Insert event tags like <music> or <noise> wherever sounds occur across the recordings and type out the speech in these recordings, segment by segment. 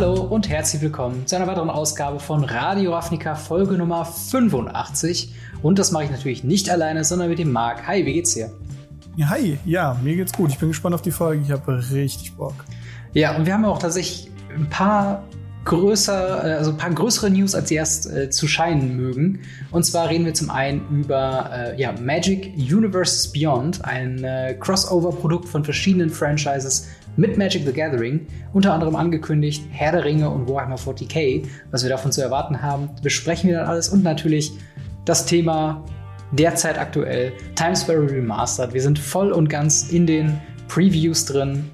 Hallo und herzlich willkommen zu einer weiteren Ausgabe von Radio Ravnica Folge Nummer 85. Und das mache ich natürlich nicht alleine, sondern mit dem Marc. Hi, wie geht's dir? Hi, ja, mir geht's gut. Ich bin gespannt auf die Folge. Ich habe richtig Bock. Ja, und wir haben auch tatsächlich ein paar größer, äh, also ein paar größere News, als sie erst äh, zu scheinen mögen. Und zwar reden wir zum einen über äh, ja, Magic Universes Beyond, ein äh, Crossover-Produkt von verschiedenen Franchises mit Magic the Gathering, unter anderem angekündigt Herr der Ringe und Warhammer 40k, was wir davon zu erwarten haben, besprechen wir dann alles und natürlich das Thema derzeit aktuell Times Sparrow Remastered. Wir sind voll und ganz in den Previews drin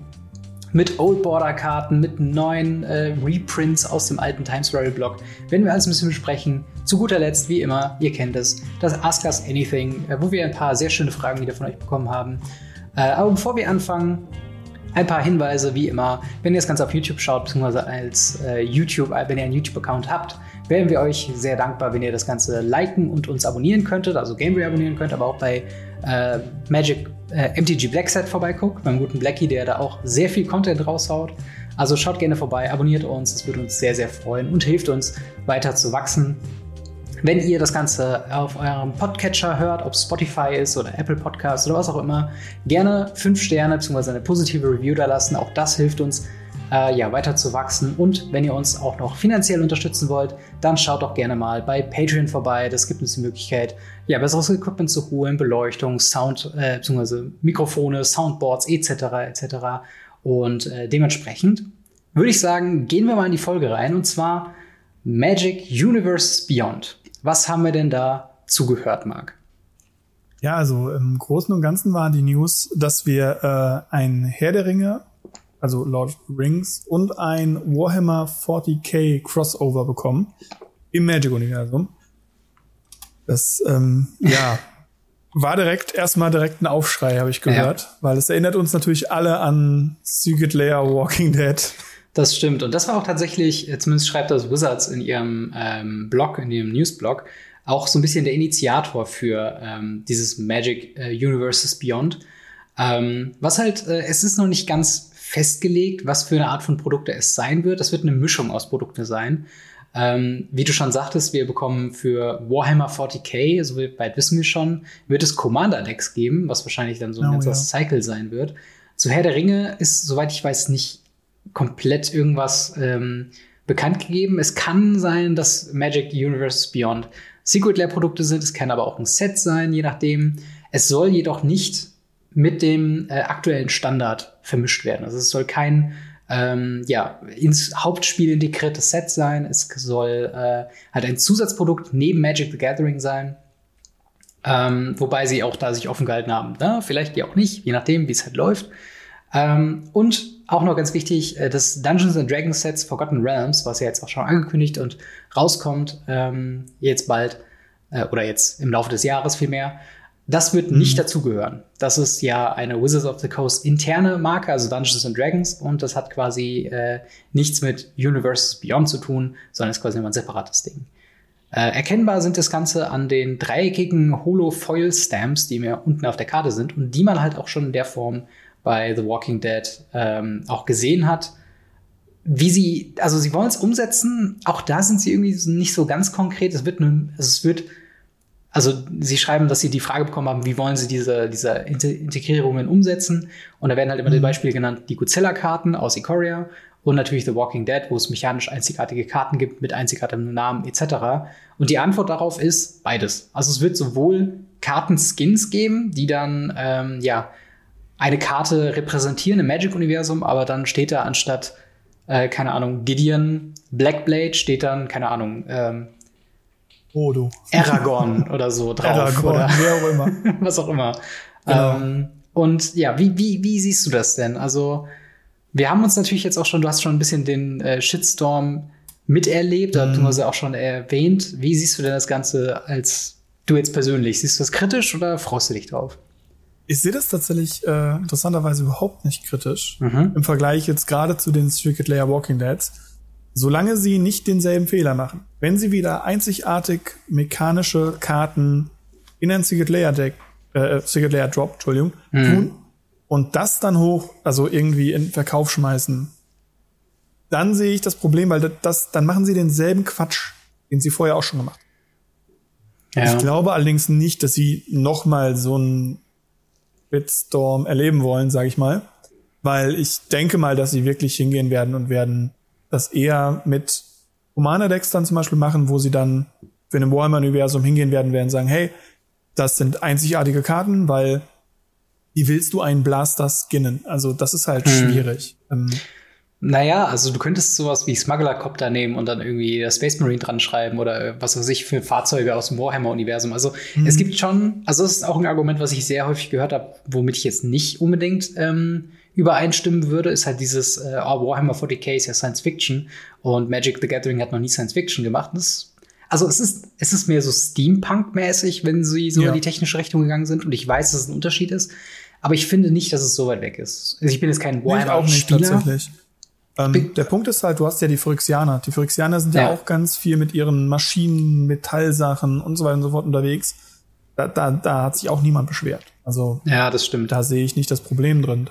mit Old Border Karten, mit neuen äh, Reprints aus dem alten Times Sparrow Block. Werden wir alles ein bisschen besprechen. Zu guter Letzt, wie immer, ihr kennt es, das Ask Us Anything, äh, wo wir ein paar sehr schöne Fragen wieder von euch bekommen haben. Äh, aber bevor wir anfangen, ein paar Hinweise, wie immer, wenn ihr das Ganze auf YouTube schaut, beziehungsweise als äh, YouTube, äh, wenn ihr einen YouTube-Account habt, wären wir euch sehr dankbar, wenn ihr das Ganze liken und uns abonnieren könntet, also Gameray abonnieren könnt, aber auch bei äh, Magic äh, MTG Blackset vorbeiguckt, beim guten Blackie, der da auch sehr viel Content raushaut. Also schaut gerne vorbei, abonniert uns, das würde uns sehr, sehr freuen und hilft uns weiter zu wachsen. Wenn ihr das Ganze auf eurem Podcatcher hört, ob Spotify ist oder Apple Podcasts oder was auch immer, gerne 5 Sterne bzw. eine positive Review da lassen. Auch das hilft uns, äh, ja, weiter zu wachsen. Und wenn ihr uns auch noch finanziell unterstützen wollt, dann schaut doch gerne mal bei Patreon vorbei. Das gibt uns die Möglichkeit, ja, besseres Equipment zu holen, Beleuchtung, Sound, äh, bzw. Mikrofone, Soundboards etc. etc. Und äh, dementsprechend würde ich sagen, gehen wir mal in die Folge rein und zwar Magic Universe Beyond. Was haben wir denn da zugehört, Marc? Ja, also im Großen und Ganzen war die News, dass wir äh, ein Herr der Ringe, also Lord Rings, und ein Warhammer 40k Crossover bekommen im Magic-Universum. Das, ähm, <laughs> ja, war direkt erstmal direkt ein Aufschrei, habe ich gehört, ja. weil es erinnert uns natürlich alle an Secret Layer Walking Dead. Das stimmt. Und das war auch tatsächlich, äh, zumindest schreibt das Wizards in ihrem ähm, Blog, in ihrem Newsblog, auch so ein bisschen der Initiator für ähm, dieses Magic äh, Universes Beyond. Ähm, was halt, äh, es ist noch nicht ganz festgelegt, was für eine Art von Produkte es sein wird. Das wird eine Mischung aus Produkten sein. Ähm, wie du schon sagtest, wir bekommen für Warhammer 40k, so weit wissen wir schon, wird es Commander-Decks geben, was wahrscheinlich dann so ein oh, ganzes ja. Cycle sein wird. Zu Herr der Ringe ist, soweit ich weiß, nicht komplett irgendwas ähm, bekannt gegeben. Es kann sein, dass Magic Universe Beyond Secret Lair Produkte sind. Es kann aber auch ein Set sein, je nachdem. Es soll jedoch nicht mit dem äh, aktuellen Standard vermischt werden. Also es soll kein ähm, ja, ins Hauptspiel integriertes Set sein. Es soll äh, halt ein Zusatzprodukt neben Magic the Gathering sein. Ähm, wobei sie auch da sich offen gehalten haben. Na, vielleicht ja auch nicht, je nachdem, wie es halt läuft. Ähm, und auch noch ganz wichtig, äh, das Dungeons and Dragons Sets Forgotten Realms, was ja jetzt auch schon angekündigt und rauskommt, ähm, jetzt bald, äh, oder jetzt im Laufe des Jahres vielmehr, das wird mhm. nicht dazugehören. Das ist ja eine Wizards of the Coast interne Marke, also Dungeons and Dragons, und das hat quasi äh, nichts mit Universes Beyond zu tun, sondern ist quasi immer ein separates Ding. Äh, erkennbar sind das Ganze an den dreieckigen Holo-Foil-Stamps, die mir unten auf der Karte sind und die man halt auch schon in der Form bei The Walking Dead ähm, auch gesehen hat. Wie sie, also sie wollen es umsetzen, auch da sind sie irgendwie nicht so ganz konkret. Es wird, ne, also es wird, also sie schreiben, dass sie die Frage bekommen haben, wie wollen sie diese, diese Integrierungen umsetzen? Und da werden halt immer mhm. die Beispiele genannt, die Godzilla-Karten aus Ikoria und natürlich The Walking Dead, wo es mechanisch einzigartige Karten gibt mit einzigartigem Namen etc. Und die Antwort darauf ist beides. Also es wird sowohl Kartenskins geben, die dann ähm, ja eine Karte repräsentieren im Magic-Universum, aber dann steht da anstatt, äh, keine Ahnung, Gideon, Blackblade, steht dann, keine Ahnung, ähm, Odo. Aragorn <laughs> oder so drauf. Aragorn, oder wer auch immer. <laughs> was auch immer. Genau. Ähm, und ja, wie, wie, wie siehst du das denn? Also, wir haben uns natürlich jetzt auch schon, du hast schon ein bisschen den äh, Shitstorm miterlebt, mhm. du hast ja auch schon erwähnt. Wie siehst du denn das Ganze als du jetzt persönlich? Siehst du das kritisch oder freust du dich drauf? Ich sehe das tatsächlich äh, interessanterweise überhaupt nicht kritisch. Mhm. Im Vergleich jetzt gerade zu den Secret Layer Walking Deads. Solange sie nicht denselben Fehler machen. Wenn sie wieder einzigartig mechanische Karten in ein Secret Layer Deck, äh, Secret Layer Drop, Entschuldigung, mhm. tun und das dann hoch, also irgendwie in Verkauf schmeißen, dann sehe ich das Problem, weil das, das, dann machen sie denselben Quatsch, den sie vorher auch schon gemacht haben. Ja. Ich glaube allerdings nicht, dass sie noch mal so einen Bitstorm erleben wollen, sage ich mal, weil ich denke mal, dass sie wirklich hingehen werden und werden das eher mit Commander-Decks dann zum Beispiel machen, wo sie dann für ein Warhammer-Universum hingehen werden, werden sagen, hey, das sind einzigartige Karten, weil wie willst du einen Blaster skinnen? Also das ist halt hm. schwierig. Ähm, naja, also du könntest sowas wie Smuggler-Copter nehmen und dann irgendwie der Space Marine dran schreiben oder was weiß ich für Fahrzeuge aus dem Warhammer-Universum. Also mhm. es gibt schon, also das ist auch ein Argument, was ich sehr häufig gehört habe, womit ich jetzt nicht unbedingt ähm, übereinstimmen würde, ist halt dieses äh, oh, Warhammer 40k ist ja Science Fiction und Magic the Gathering hat noch nie Science Fiction gemacht. Das, also es ist, es ist mehr so Steampunk-mäßig, wenn sie so ja. in die technische Richtung gegangen sind und ich weiß, dass es ein Unterschied ist. Aber ich finde nicht, dass es so weit weg ist. Also ich bin jetzt kein Warhammer-Spieler. Nee. Ähm, der Punkt ist halt, du hast ja die Phyrexianer. Die Phyrexianer sind ja. ja. auch ganz viel mit ihren Maschinen, Metallsachen und so weiter und so fort unterwegs. Da, da, da hat sich auch niemand beschwert. Also ja, das stimmt. Da sehe ich nicht das Problem drin.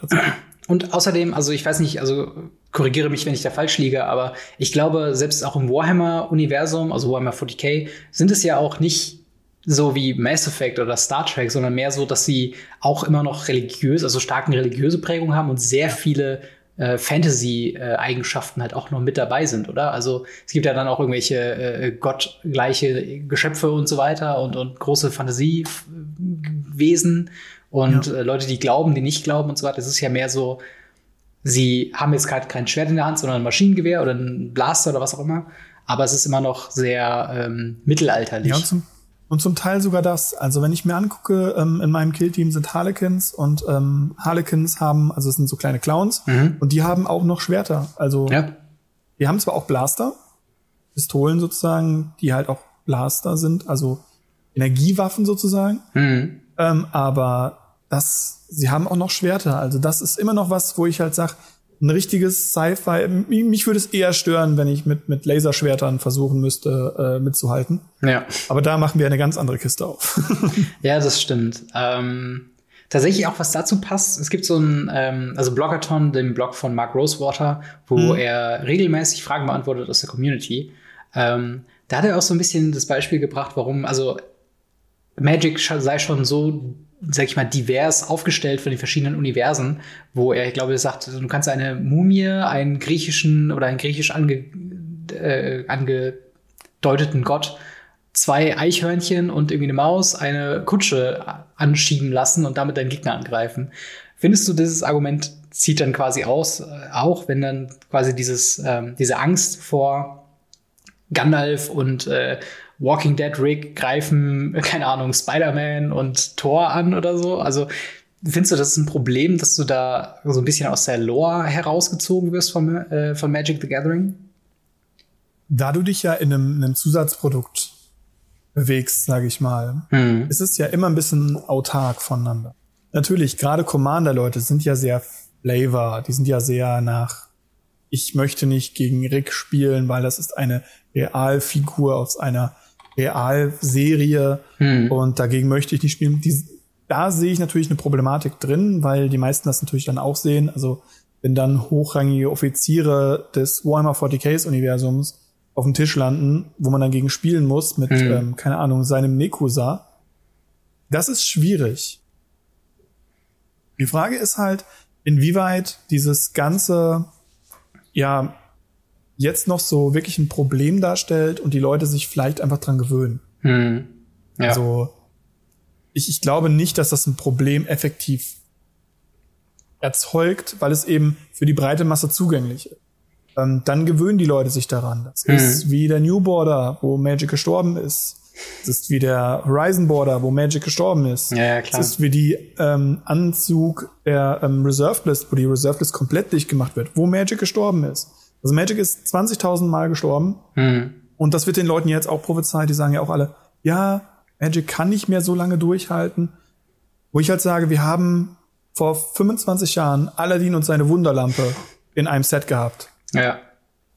Und außerdem, also ich weiß nicht, also korrigiere mich, wenn ich da falsch liege, aber ich glaube, selbst auch im Warhammer-Universum, also Warhammer 40k, sind es ja auch nicht so wie Mass Effect oder Star Trek, sondern mehr so, dass sie auch immer noch religiös, also starken religiöse Prägung haben und sehr viele äh, Fantasy-Eigenschaften halt auch noch mit dabei sind, oder? Also es gibt ja dann auch irgendwelche äh, gottgleiche Geschöpfe und so weiter und, und große Fantasiewesen und ja. äh, Leute, die glauben, die nicht glauben und so weiter. Es ist ja mehr so, sie haben jetzt gerade kein Schwert in der Hand, sondern ein Maschinengewehr oder ein Blaster oder was auch immer. Aber es ist immer noch sehr ähm, mittelalterlich. Ja, zum, und zum Teil sogar das. Also wenn ich mir angucke, ähm, in meinem Killteam sind Harlequins und ähm, Harlequins haben, also es sind so kleine Clowns mhm. und die haben auch noch Schwerter. Also ja. die haben zwar auch Blaster, Pistolen sozusagen, die halt auch Blaster sind, also Energiewaffen sozusagen. Mhm. Ähm, aber das, sie haben auch noch Schwerter. Also das ist immer noch was, wo ich halt sag, ein richtiges Sci-Fi. Mich würde es eher stören, wenn ich mit, mit Laserschwertern versuchen müsste, äh, mitzuhalten. Ja. Aber da machen wir eine ganz andere Kiste auf. <laughs> ja, das stimmt. Ähm, tatsächlich auch was dazu passt. Es gibt so ein, ähm, also Bloggerton, den Blog von Mark Rosewater, wo mhm. er regelmäßig Fragen beantwortet aus der Community. Ähm, da hat er auch so ein bisschen das Beispiel gebracht, warum, also Magic sei schon so sag ich mal, divers aufgestellt von den verschiedenen Universen, wo er, ich glaube, er sagt, du kannst eine Mumie, einen griechischen oder einen griechisch ange, äh, angedeuteten Gott, zwei Eichhörnchen und irgendwie eine Maus, eine Kutsche anschieben lassen und damit deinen Gegner angreifen. Findest du, dieses Argument zieht dann quasi aus, äh, auch wenn dann quasi dieses, ähm, diese Angst vor Gandalf und äh, Walking Dead Rick greifen, <laughs> keine Ahnung, Spider-Man und Thor an oder so. Also findest du, das ist ein Problem, dass du da so ein bisschen aus der Lore herausgezogen wirst von, äh, von Magic the Gathering? Da du dich ja in einem, in einem Zusatzprodukt bewegst, sage ich mal, mhm. ist es ja immer ein bisschen autark voneinander. Natürlich, gerade Commander-Leute sind ja sehr Flavor, die sind ja sehr nach, ich möchte nicht gegen Rick spielen, weil das ist eine Realfigur aus einer Realserie hm. und dagegen möchte ich nicht spielen. Die, da sehe ich natürlich eine Problematik drin, weil die meisten das natürlich dann auch sehen. Also wenn dann hochrangige Offiziere des Warhammer 40Ks Universums auf dem Tisch landen, wo man dann gegen spielen muss mit, hm. ähm, keine Ahnung, seinem Nekusa, das ist schwierig. Die Frage ist halt, inwieweit dieses ganze, ja, jetzt noch so wirklich ein Problem darstellt und die Leute sich vielleicht einfach dran gewöhnen. Hm. Ja. Also ich, ich glaube nicht, dass das ein Problem effektiv erzeugt, weil es eben für die breite Masse zugänglich ist. Ähm, dann gewöhnen die Leute sich daran. Das hm. ist wie der New Border, wo Magic gestorben ist. Es ist wie der Horizon Border, wo Magic gestorben ist. Ja, ja klar. Es ist wie die ähm, Anzug der ähm, Reserved List, wo die Reserved List komplett dicht gemacht wird, wo Magic gestorben ist. Also Magic ist 20.000 Mal gestorben. Mhm. Und das wird den Leuten jetzt auch prophezeit. Die sagen ja auch alle, ja, Magic kann nicht mehr so lange durchhalten. Wo ich halt sage, wir haben vor 25 Jahren Aladdin und seine Wunderlampe in einem Set gehabt. Ja.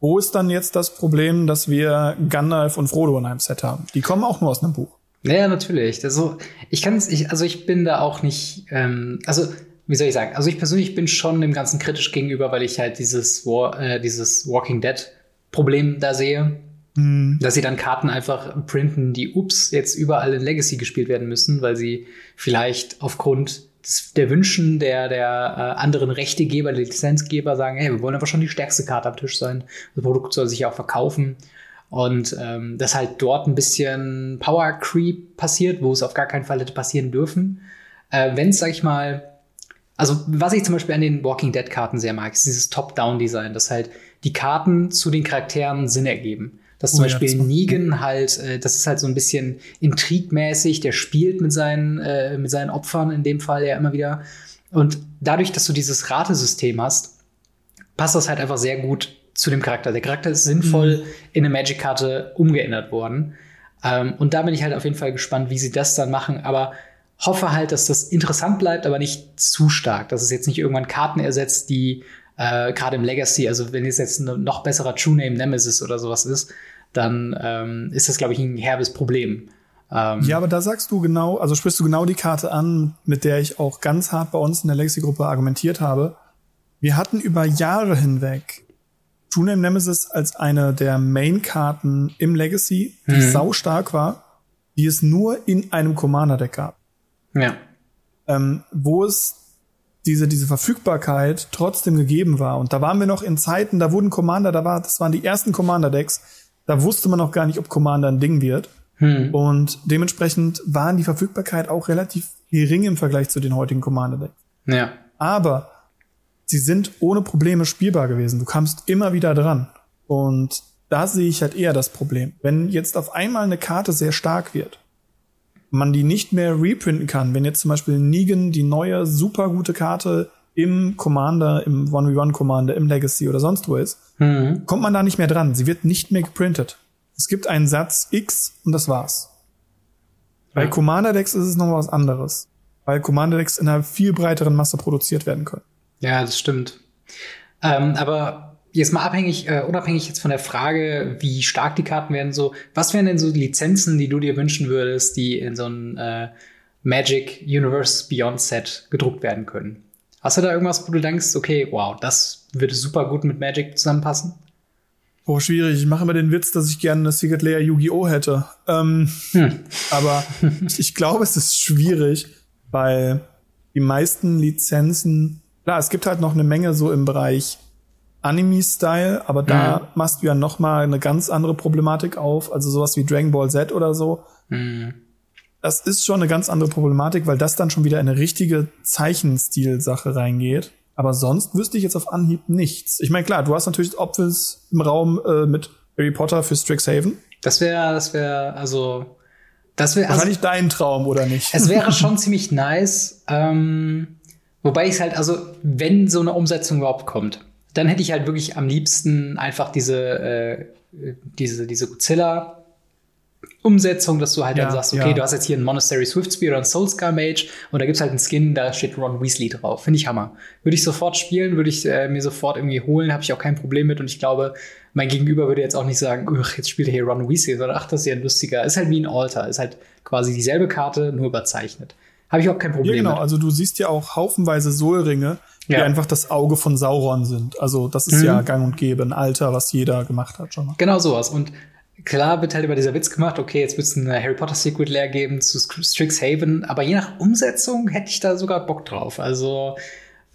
Wo ist dann jetzt das Problem, dass wir Gandalf und Frodo in einem Set haben? Die kommen auch nur aus einem Buch. Ja, natürlich. Also ich kann es, ich, also ich bin da auch nicht, ähm, also wie soll ich sagen? Also ich persönlich bin schon dem Ganzen kritisch gegenüber, weil ich halt dieses, War, äh, dieses Walking Dead Problem da sehe. Mhm. Dass sie dann Karten einfach printen, die ups, jetzt überall in Legacy gespielt werden müssen, weil sie vielleicht aufgrund des, der Wünschen der, der äh, anderen Rechtegeber, der Lizenzgeber sagen, hey, wir wollen aber schon die stärkste Karte am Tisch sein. Das Produkt soll sich ja auch verkaufen. Und ähm, dass halt dort ein bisschen Power Creep passiert, wo es auf gar keinen Fall hätte passieren dürfen. Äh, Wenn es, sag ich mal, also, was ich zum Beispiel an den Walking Dead Karten sehr mag, ist dieses Top-Down-Design, dass halt die Karten zu den Charakteren Sinn ergeben. Dass zum oh, Beispiel ja, Negan halt, äh, das ist halt so ein bisschen intrigmäßig, der spielt mit seinen, äh, mit seinen Opfern in dem Fall ja immer wieder. Und dadurch, dass du dieses Ratesystem hast, passt das halt einfach sehr gut zu dem Charakter. Der Charakter ist sinnvoll mhm. in eine Magic-Karte umgeändert worden. Ähm, und da bin ich halt auf jeden Fall gespannt, wie sie das dann machen. Aber hoffe halt, dass das interessant bleibt, aber nicht zu stark. Dass es jetzt nicht irgendwann Karten ersetzt, die äh, gerade im Legacy, also wenn es jetzt ein noch besserer True Name Nemesis oder sowas ist, dann ähm, ist das, glaube ich, ein herbes Problem. Ähm, ja, aber da sagst du genau, also sprichst du genau die Karte an, mit der ich auch ganz hart bei uns in der Legacy-Gruppe argumentiert habe. Wir hatten über Jahre hinweg True Name Nemesis als eine der Main-Karten im Legacy, die mhm. sau stark war, die es nur in einem Commander-Deck gab. Ja. Ähm, wo es diese, diese Verfügbarkeit trotzdem gegeben war. Und da waren wir noch in Zeiten, da wurden Commander, da war, das waren die ersten Commander-Decks, da wusste man noch gar nicht, ob Commander ein Ding wird. Hm. Und dementsprechend waren die Verfügbarkeit auch relativ gering im Vergleich zu den heutigen Commander-Decks. Ja. Aber sie sind ohne Probleme spielbar gewesen. Du kamst immer wieder dran. Und da sehe ich halt eher das Problem. Wenn jetzt auf einmal eine Karte sehr stark wird, man die nicht mehr reprinten kann. Wenn jetzt zum Beispiel Negan die neue super gute Karte im Commander, im 1v1 Commander, im Legacy oder sonst wo ist, mhm. kommt man da nicht mehr dran. Sie wird nicht mehr geprintet. Es gibt einen Satz X und das war's. Bei ja. Commander Decks ist es noch was anderes. Weil Commander Decks in einer viel breiteren Masse produziert werden können. Ja, das stimmt. Ähm, aber jetzt mal abhängig, äh, unabhängig jetzt von der Frage, wie stark die Karten werden, so, was wären denn so Lizenzen, die du dir wünschen würdest, die in so ein äh, Magic Universe Beyond Set gedruckt werden können? Hast du da irgendwas, wo du denkst, okay, wow, das würde super gut mit Magic zusammenpassen? Oh, schwierig. Ich mache immer den Witz, dass ich gerne eine Secret Layer Yu-Gi-Oh! hätte. Ähm, hm. <laughs> Aber <laughs> ich glaube, es ist schwierig, weil die meisten Lizenzen, klar, es gibt halt noch eine Menge so im Bereich Anime-Style, aber da mhm. machst du ja noch mal eine ganz andere Problematik auf, also sowas wie Dragon Ball Z oder so. Mhm. Das ist schon eine ganz andere Problematik, weil das dann schon wieder in eine richtige Zeichenstil-Sache reingeht. Aber sonst wüsste ich jetzt auf Anhieb nichts. Ich meine, klar, du hast natürlich Opfels im Raum äh, mit Harry Potter für Strixhaven. Das wäre, das wäre, also, das wäre. Wahrscheinlich also, dein Traum, oder nicht? Es wäre <laughs> schon ziemlich nice. Ähm, wobei ich halt, also, wenn so eine Umsetzung überhaupt kommt, dann hätte ich halt wirklich am liebsten einfach diese, äh, diese, diese Godzilla Umsetzung, dass du halt ja, dann sagst, okay, ja. du hast jetzt hier einen Monastery Swiftspear oder einen Soulscar Mage und da gibt's halt einen Skin, da steht Ron Weasley drauf. Finde ich Hammer. Würde ich sofort spielen, würde ich äh, mir sofort irgendwie holen, habe ich auch kein Problem mit und ich glaube, mein Gegenüber würde jetzt auch nicht sagen, jetzt spielt er hier Ron Weasley, sondern ach, das ist ja ein lustiger, ist halt wie ein Alter, ist halt quasi dieselbe Karte, nur überzeichnet. Habe ich auch kein Problem ja, genau. Mit. Also du siehst ja auch haufenweise Soulringe, die ja. einfach das Auge von Sauron sind. Also das ist mhm. ja gang und gäbe, ein Alter, was jeder gemacht hat schon mal. Genau sowas. Und klar wird halt über dieser Witz gemacht, okay, jetzt wird es eine Harry Potter Secret Lair geben zu Strixhaven, aber je nach Umsetzung hätte ich da sogar Bock drauf. Also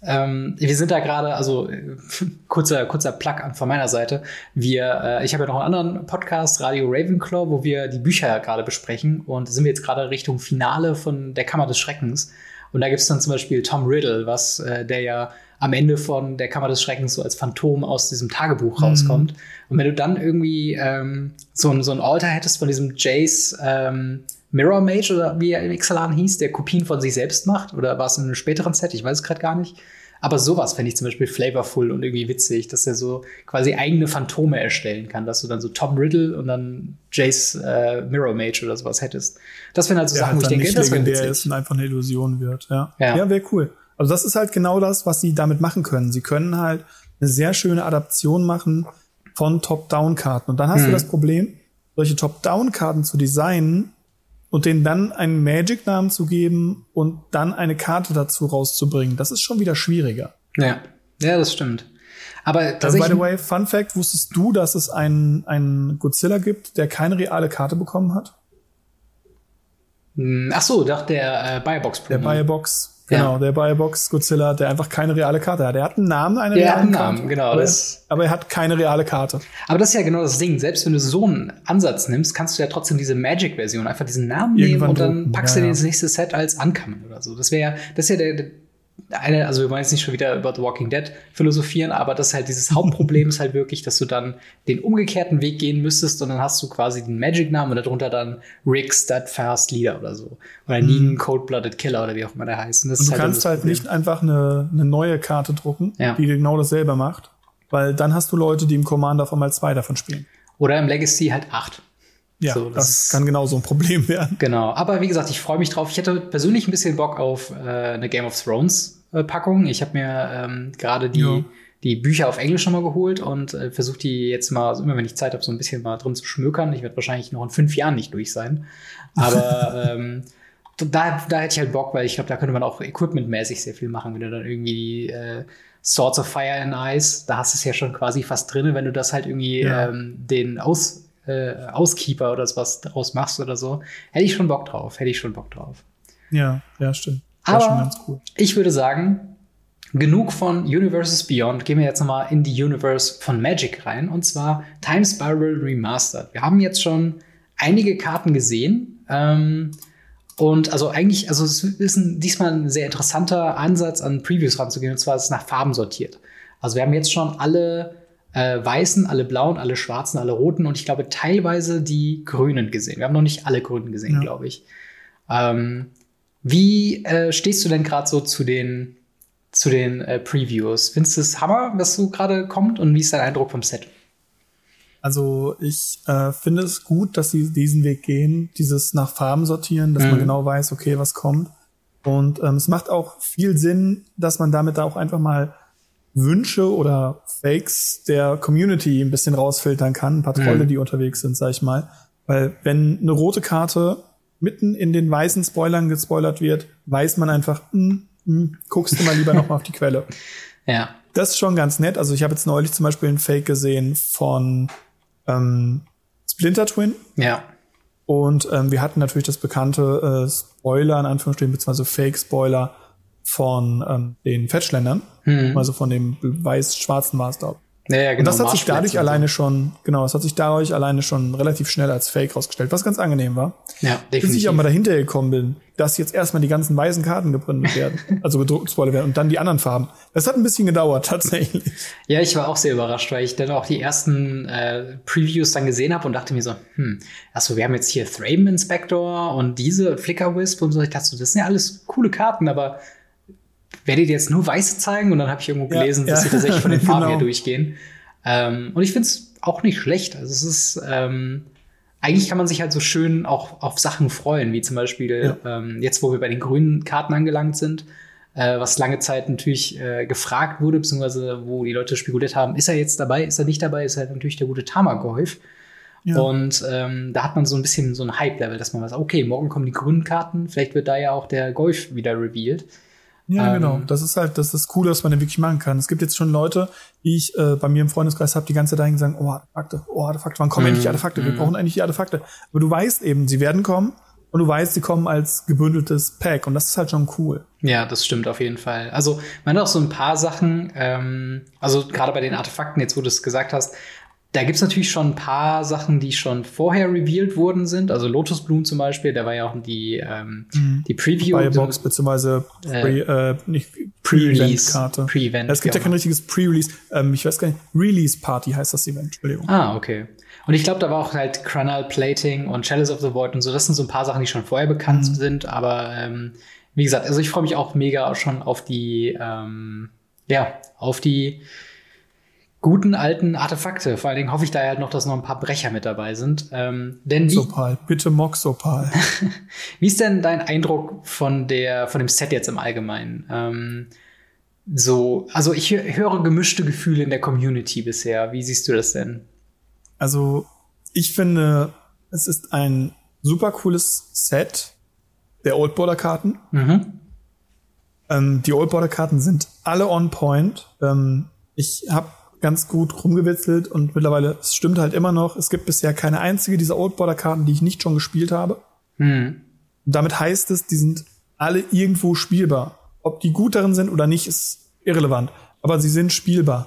ähm, wir sind da gerade, also <laughs> kurzer, kurzer Plug an von meiner Seite. Wir, äh, ich habe ja noch einen anderen Podcast, Radio Ravenclaw, wo wir die Bücher gerade besprechen und sind wir jetzt gerade Richtung Finale von der Kammer des Schreckens. Und da gibt es dann zum Beispiel Tom Riddle, was äh, der ja am Ende von der Kammer des Schreckens so als Phantom aus diesem Tagebuch mhm. rauskommt. Und wenn du dann irgendwie ähm, so, ein, so ein Alter hättest von diesem Jace ähm, Mirror Mage oder wie er im Ixalan hieß, der Kopien von sich selbst macht, oder war es in einem späteren Set, ich weiß es gerade gar nicht. Aber sowas fände ich zum Beispiel flavorful und irgendwie witzig, dass er so quasi eigene Phantome erstellen kann, dass du dann so Tom Riddle und dann Jace äh, Mirror Mage oder sowas hättest. Das wären halt so der Sachen, halt wo ich denke, das wäre witzig. ist und einfach eine Illusion wird. Ja, ja, ja wäre cool. Also das ist halt genau das, was sie damit machen können. Sie können halt eine sehr schöne Adaption machen von Top-Down-Karten. Und dann hast mhm. du das Problem, solche Top-Down-Karten zu designen und denen dann einen Magic-Namen zu geben und dann eine Karte dazu rauszubringen, das ist schon wieder schwieriger. Ja, ja, das stimmt. Aber Also, by the way, Fun Fact, wusstest du, dass es einen, einen Godzilla gibt, der keine reale Karte bekommen hat? Hm, ach so, doch der äh, Biobox Der Promo. Biobox, Ja. genau, der Biobox Godzilla, der einfach keine reale Karte hat. Er hat einen Namen, eine Der hat reale einen Karte. Namen, genau, Aber, das- aber er hat keine reale Karte. Aber das ist ja genau das Ding. Selbst wenn du so einen Ansatz nimmst, kannst du ja trotzdem diese Magic-Version einfach diesen Namen nehmen Irgendwann und dann packst ja, du den ja. ins nächste Set als Uncommon oder so. Das wäre ja, das ist ja der eine, also wir wollen jetzt nicht schon wieder über The Walking Dead philosophieren, aber das ist halt dieses Hauptproblem ist halt wirklich, dass du dann den umgekehrten Weg gehen müsstest und dann hast du quasi den Magic-Namen und darunter dann Rick Steadfast Leader oder so. Oder Negan Cold-Blooded Killer oder wie auch immer der heißt. Und, Mhm. Und du dann kannst halt Problem. nicht einfach eine, eine neue Karte drucken, Ja. die genau dasselbe macht. Weil dann hast du Leute, die im Commander auf einmal zwei davon spielen. Oder im Legacy halt acht. Ja, So, das das, kann genauso ein Problem <laughs> werden. Genau, aber wie gesagt, ich freue mich drauf. Ich hätte persönlich ein bisschen Bock auf äh, eine Game of Thrones äh, Packung. Ich habe mir ähm, gerade die, Ja. die Bücher auf Englisch nochmal geholt und äh, versuche die jetzt mal, also immer wenn ich Zeit habe, so ein bisschen mal drin zu schmökern. Ich werde wahrscheinlich noch in fünf Jahren nicht durch sein. Aber <laughs> ähm, da, da hätte ich halt Bock, weil ich glaube, da könnte man auch equipmentmäßig sehr viel machen, wenn du dann irgendwie die äh, Swords of Fire and Ice, da hast du es ja schon quasi fast drin, wenn du das halt irgendwie Ja. ähm, den Aus, äh, Auskeeper oder was daraus machst oder so. Hätte ich schon Bock drauf, hätte ich schon Bock drauf. Ja, ja, stimmt. War schon Aber ganz cool. ich würde sagen, genug von Universes Beyond. Gehen wir jetzt nochmal in die Universe von Magic rein. Und zwar Time Spiral Remastered. Wir haben jetzt schon einige Karten gesehen. Ähm, und also eigentlich, also es ist ein, diesmal ein sehr interessanter Ansatz, an Previews ranzugehen. Und zwar ist es nach Farben sortiert. Also wir haben jetzt schon alle äh, weißen, alle blauen, alle schwarzen, alle roten und ich glaube teilweise die grünen gesehen. Wir haben noch nicht alle grünen gesehen, Ja. glaube ich. Ähm, wie äh, stehst du denn gerade so zu den, zu den äh, Previews? Findest du es Hammer, was so gerade kommt? Und wie ist dein Eindruck vom Set? Also ich äh, finde es gut, dass sie diesen Weg gehen, dieses nach Farben sortieren, dass man Mhm. genau weiß, okay, was kommt. Und ähm, es macht auch viel Sinn, dass man damit da auch einfach mal Wünsche oder Fakes der Community ein bisschen rausfiltern kann, ein paar Trolle, Mhm. die unterwegs sind, sag ich mal. Weil wenn eine rote Karte mitten in den weißen Spoilern gespoilert wird, weiß man einfach, hm, hm, guckst du mal lieber noch mal auf die Quelle. <laughs> Ja. Das ist schon ganz nett. Also ich habe jetzt neulich zum Beispiel einen Fake gesehen von ähm, Splinter Twin. Ja. Und ähm, wir hatten natürlich das bekannte äh, Spoiler, in Anführungsstrichen, beziehungsweise Fake-Spoiler von ähm, den Fetchländern. Mhm. Also von dem weiß-schwarzen da. Ja, ja, genau. Und das hat sich dadurch alleine schon, genau, das hat sich dadurch alleine schon relativ schnell als Fake rausgestellt, was ganz angenehm war. Ja, Bis ich definitiv. auch mal dahinter gekommen bin, dass jetzt erstmal die ganzen weißen Karten gebründet werden, <laughs> also gedruckt werden und dann die anderen Farben. Das hat ein bisschen gedauert, <laughs> tatsächlich. Ja, ich war auch sehr überrascht, weil ich dann auch die ersten äh, Previews dann gesehen habe und dachte mir so, hm, achso, wir haben jetzt hier Thraben Inspector und diese Flicker Wisp und so. Ich dachte so, das sind ja alles coole Karten, aber werdet ihr jetzt nur weiße zeigen? Und dann habe ich irgendwo Ja, gelesen, dass ja. sie tatsächlich von den <laughs> Farben Genau. her durchgehen. Ähm, und ich finde es auch nicht schlecht. Also es ist ähm, eigentlich kann man sich halt so schön auch auf Sachen freuen, wie zum Beispiel ähm, jetzt, wo wir bei den grünen Karten angelangt sind, äh, was lange Zeit natürlich äh, gefragt wurde, beziehungsweise wo die Leute spekuliert haben, ist er jetzt dabei, ist er nicht dabei, ist halt natürlich der gute Tamagolf. Ja. Und ähm, da hat man so ein bisschen so ein Hype-Level, dass man weiß, okay, morgen kommen die grünen Karten, vielleicht wird da ja auch der Golf wieder revealed. Ja, Ähm, genau. Das ist halt das ist das Coole, was man da wirklich machen kann. Es gibt jetzt schon Leute, die ich äh, bei mir im Freundeskreis habe, die ganze Zeit dahin sagen, oh, Artefakte, oh, Artefakte, wann kommen Mhm, endlich die Artefakte? Wir mhm. brauchen endlich die Artefakte. Aber du weißt eben, sie werden kommen und du weißt, sie kommen als gebündeltes Pack und das ist halt schon cool. Ja, das stimmt auf jeden Fall. Also, man hat auch so ein paar Sachen, ähm, also gerade bei den Artefakten, jetzt wo du es gesagt hast, da gibt's natürlich schon ein paar Sachen, die schon vorher revealed worden sind. Also Lotusblumen zum Beispiel, da war ja auch die, ähm, die Preview. Firebox beziehungsweise Pre, äh, nicht. Pre-Event-Karte. Pre-Event. Es gibt ja auch kein richtiges Pre-Release. Ähm, ich weiß gar nicht. Release-Party heißt das Event. Entschuldigung. Ah, okay. Und ich glaube, da war auch halt Chronal Plating und Chalice of the Void und so. Das sind so ein paar Sachen, die schon vorher bekannt Mhm. sind. Aber ähm, wie gesagt, also ich freue mich auch mega schon auf die, ähm, ja, auf die guten alten Artefakte. Vor allen Dingen hoffe ich da halt noch, dass noch ein paar Brecher mit dabei sind. Ähm, denn wie, Sopal, bitte Moxopal. <laughs> wie ist denn dein Eindruck von der, von dem Set jetzt im Allgemeinen? Ähm, so, also ich hö- höre gemischte Gefühle in der Community bisher. Wie siehst du das denn? Also, ich finde, es ist ein super cooles Set der Old Border Karten. Mhm. Ähm, die Old Border Karten sind alle on point. Ähm, ich habe ganz gut rumgewitzelt und mittlerweile, es stimmt halt immer noch, es gibt bisher keine einzige dieser Old Border Karten, die ich nicht schon gespielt habe. Mhm. Und damit heißt es, die sind alle irgendwo spielbar. Ob die gut darin sind oder nicht, ist irrelevant. Aber sie sind spielbar.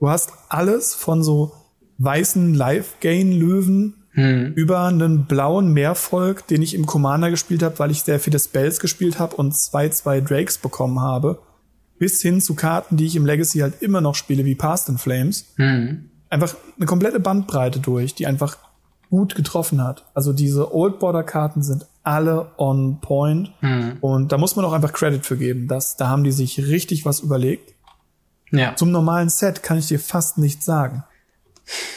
Du hast alles von so weißen Live-Gain-Löwen hm. über einen blauen Meervolk, den ich im Commander gespielt habe, weil ich sehr viele Spells gespielt habe und zwei, zwei Drakes bekommen habe, bis hin zu Karten, die ich im Legacy halt immer noch spiele, wie Past in Flames. Hm. Einfach eine komplette Bandbreite durch, die einfach gut getroffen hat. Also diese Old Border Karten sind alle on point. Hm. Und da muss man auch einfach Credit für geben. dass da haben die sich richtig was überlegt. Ja. Zum normalen Set kann ich dir fast nichts sagen.